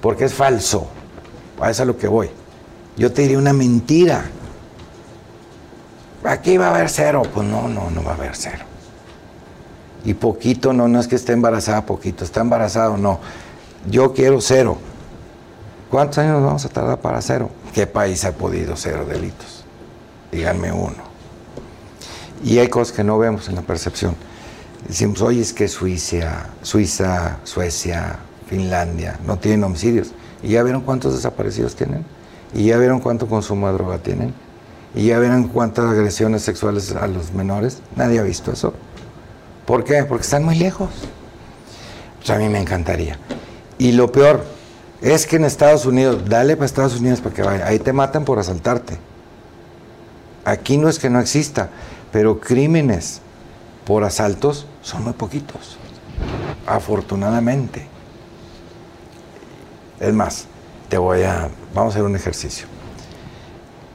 porque es falso. A eso es a lo que voy. Yo te diría una mentira. Aquí va a haber cero. Pues no, no, no va a haber cero. Y poquito, no, no es que esté embarazada poquito, está embarazado, no. Yo quiero cero. ¿Cuántos años vamos a tardar para cero? ¿Qué país ha podido cero delitos? Díganme uno. Y hay cosas que no vemos en la percepción. Decimos, oye, es que Suiza, Suiza, Suecia, Finlandia no tienen homicidios. ¿Y ya vieron cuántos desaparecidos tienen? ¿Y ya vieron cuánto consumo de droga tienen? ¿Y ya vieron cuántas agresiones sexuales a los menores? Nadie ha visto eso. ¿Por qué? Porque están muy lejos. Pues a mí me encantaría. Y lo peor, es que en Estados Unidos, dale para Estados Unidos para que vaya, ahí te matan por asaltarte. Aquí no es que no exista, pero crímenes por asaltos son muy poquitos, afortunadamente. Es más, te voy a, vamos a hacer un ejercicio,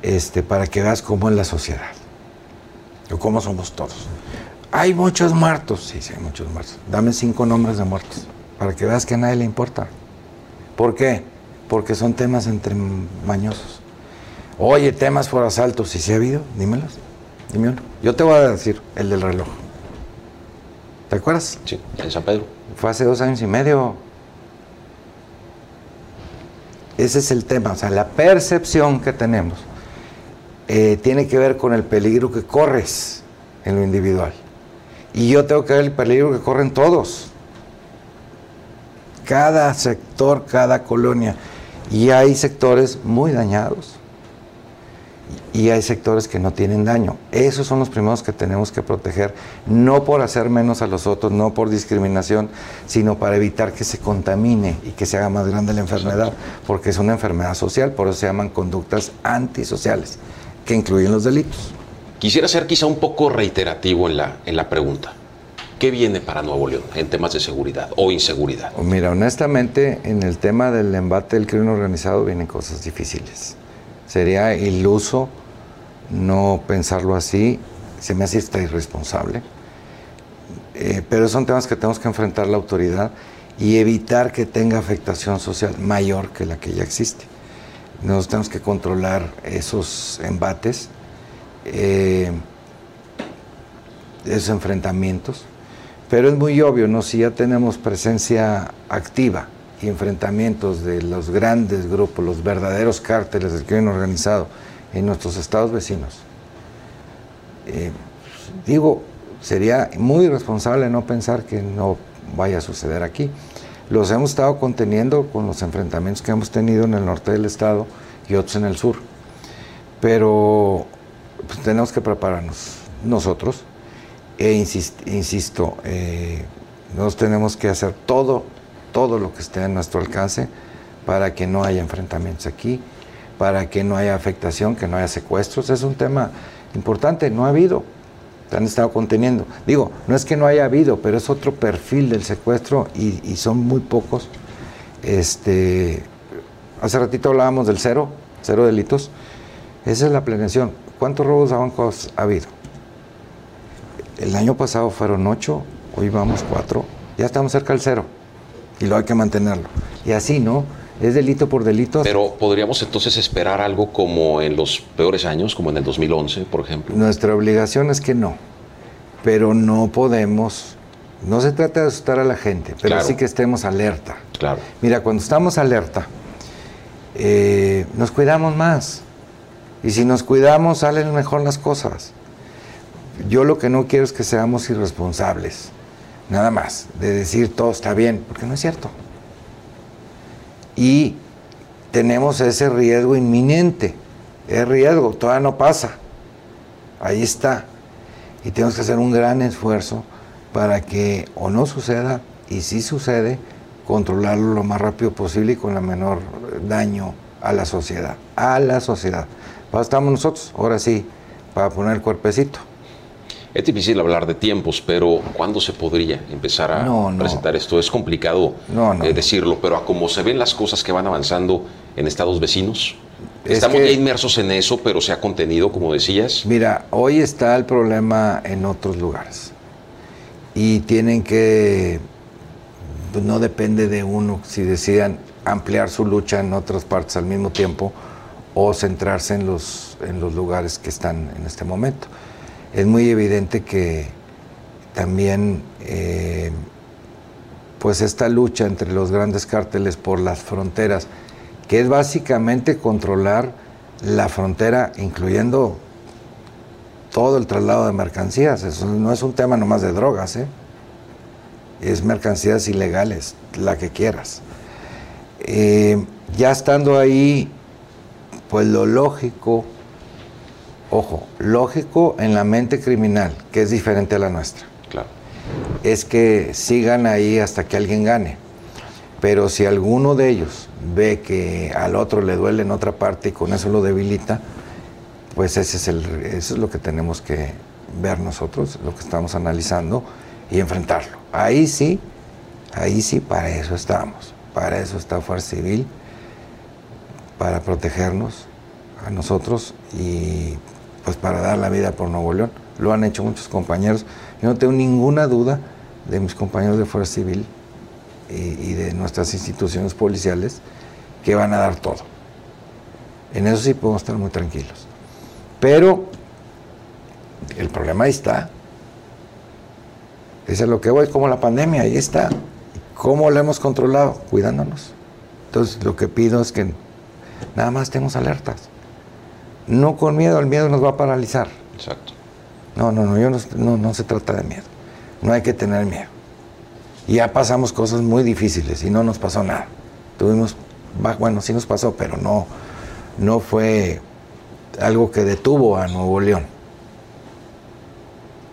este, para que veas cómo es la sociedad, o cómo somos todos. Hay muchos muertos, sí, sí, hay muchos muertos. Dame cinco nombres de muertos, para que veas que a nadie le importa. ¿Por qué? Porque son temas entre mañosos. Oye, temas por asaltos, si se ha habido, dímelos. Dime uno. Yo te voy a decir el del reloj. ¿Te acuerdas? Sí, en San Pedro. Fue hace dos años y medio. Ese es el tema, o sea, la percepción que tenemos eh, tiene que ver con el peligro que corres en lo individual. Y yo tengo que ver el peligro que corren todos cada sector, cada colonia. Y hay sectores muy dañados y hay sectores que no tienen daño. Esos son los primeros que tenemos que proteger, no por hacer menos a los otros, no por discriminación, sino para evitar que se contamine y que se haga más grande la enfermedad, porque es una enfermedad social, por eso se llaman conductas antisociales, que incluyen los delitos. Quisiera ser quizá un poco reiterativo en la, en la pregunta. ¿Qué viene para Nuevo León en temas de seguridad o inseguridad? Mira, honestamente, en el tema del embate del crimen organizado vienen cosas difíciles. Sería iluso no pensarlo así, se me hace hasta irresponsable. Eh, pero son temas que tenemos que enfrentar la autoridad y evitar que tenga afectación social mayor que la que ya existe. Nosotros tenemos que controlar esos embates, eh, esos enfrentamientos pero es muy obvio, ¿no? Si ya tenemos presencia activa y enfrentamientos de los grandes grupos, los verdaderos cárteles del crimen organizado en nuestros estados vecinos, eh, digo, sería muy irresponsable no pensar que no vaya a suceder aquí. Los hemos estado conteniendo con los enfrentamientos que hemos tenido en el norte del estado y otros en el sur. Pero pues, tenemos que prepararnos nosotros e insisto, eh, nosotros tenemos que hacer todo, todo lo que esté a nuestro alcance para que no haya enfrentamientos aquí, para que no haya afectación, que no haya secuestros. Es un tema importante, no ha habido, han estado conteniendo. Digo, no es que no haya habido, pero es otro perfil del secuestro y, son muy pocos. Este, hace ratito hablábamos del cero, cero delitos. Esa es la planeación. ¿Cuántos robos a bancos ha habido? El año pasado fueron ocho, hoy vamos cuatro, ya estamos cerca del cero y lo hay que mantenerlo. Y así, ¿no? Es delito por delito. Pero podríamos entonces esperar algo como en los peores años, como en el 2011, por ejemplo. Nuestra obligación es que no, pero no podemos. No se trata de asustar a la gente, pero sí que estemos alerta. Claro. Mira, cuando estamos alerta, eh, nos cuidamos más. Y si nos cuidamos, salen mejor las cosas. Yo lo que no quiero es que seamos irresponsables, nada más, de decir todo está bien, porque no es cierto. Y tenemos ese riesgo inminente, es riesgo, todavía no pasa, ahí está. Y tenemos que hacer un gran esfuerzo para que o no suceda, y si sucede, controlarlo lo más rápido posible y con la menor daño a la sociedad, a la sociedad. estamos nosotros, ahora sí, para poner el cuerpecito. Es difícil hablar de tiempos, pero ¿cuándo se podría empezar a presentar esto? Es complicado eh, decirlo, pero a cómo se ven las cosas que van avanzando en estados vecinos. Estamos ya inmersos en eso, pero se ha contenido, como decías. Mira, hoy está el problema en otros lugares. Y tienen que, pues no depende de uno si decidan ampliar su lucha en otras partes al mismo tiempo o centrarse en los, en los lugares que están en este momento. Es muy evidente que también eh, pues esta lucha entre los grandes cárteles por las fronteras, que es básicamente controlar la frontera, incluyendo todo el traslado de mercancías. No es un tema nomás de drogas, ¿eh? es mercancías ilegales, la que quieras. Eh, ya estando ahí, pues lo lógico, ojo, lógico en la mente criminal, que es diferente a la nuestra. Claro. Es que sigan ahí hasta que alguien gane. Pero si alguno de ellos ve que al otro le duele en otra parte y con eso lo debilita, pues ese es el, eso es lo que tenemos que ver nosotros, lo que estamos analizando y enfrentarlo. Ahí sí, ahí sí, para eso estamos. Para eso está Fuerza Civil, para protegernos a nosotros y pues para dar la vida por Nuevo León. Lo han hecho muchos compañeros. Yo no tengo ninguna duda de mis compañeros de Fuerza Civil y, de nuestras instituciones policiales que van a dar todo. En eso sí podemos estar muy tranquilos. Pero el problema ahí está. Es lo que voy, como la pandemia, ahí está. ¿Cómo lo hemos controlado? Cuidándonos. Entonces, lo que pido es que nada más estemos alertas. No con miedo, el miedo nos va a paralizar. Exacto. No, no, no, yo no, no se trata de miedo. No hay que tener miedo. Ya pasamos cosas muy difíciles y no nos pasó nada. Tuvimos, bueno, sí nos pasó, pero no, no fue algo que detuvo a Nuevo León.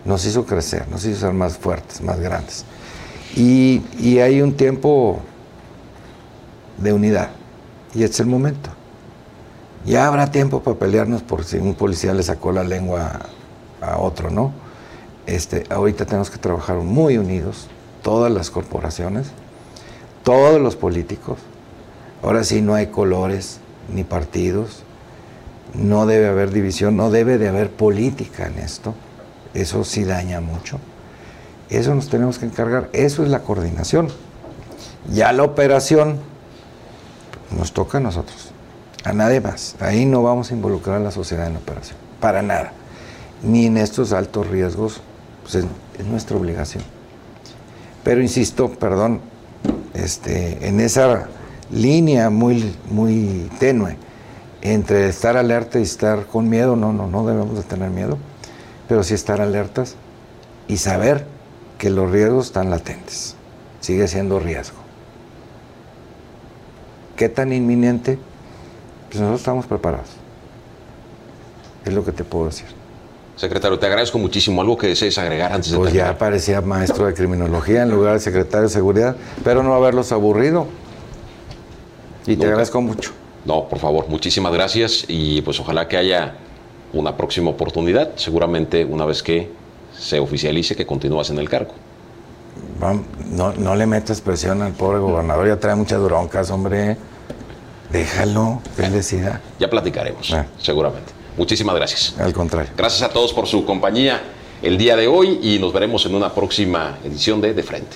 Nos hizo crecer, nos hizo ser más fuertes, más grandes. Y, y hay un tiempo de unidad. Y este es el momento. Ya habrá tiempo para pelearnos por si un policía le sacó la lengua a otro, ¿no? Este, ahorita tenemos que trabajar muy unidos, todas las corporaciones, todos los políticos. Ahora sí no hay colores ni partidos, no debe haber división, no debe de haber política en esto. Eso sí daña mucho. Eso nos tenemos que encargar, eso es la coordinación. Ya la operación nos toca a nosotros, a nadie más. Ahí no vamos a involucrar a la sociedad en la operación, para nada. Ni en estos altos riesgos, pues es nuestra obligación. Pero insisto, perdón, este, en esa línea muy, muy tenue entre estar alerta y estar con miedo, no, no, no debemos de tener miedo, pero sí estar alertas y saber que los riesgos están latentes. Sigue siendo riesgo. ¿Qué tan inminente? Pues nosotros estamos preparados. Es lo que te puedo decir. Secretario, te agradezco muchísimo. ¿Algo que desees agregar antes de Pues ya parecía maestro de criminología en lugar de secretario de seguridad, pero no haberlos aburrido. Y te agradezco mucho. No, por favor, muchísimas gracias y pues ojalá que haya una próxima oportunidad, seguramente una vez que se oficialice que continúas en el cargo. No, no le metas presión al pobre gobernador, ya trae muchas broncas, hombre. Déjalo, él decida. Ya platicaremos, ah. seguramente. Muchísimas gracias. Al contrario. Gracias a todos por su compañía el día de hoy y nos veremos en una próxima edición de De Frente.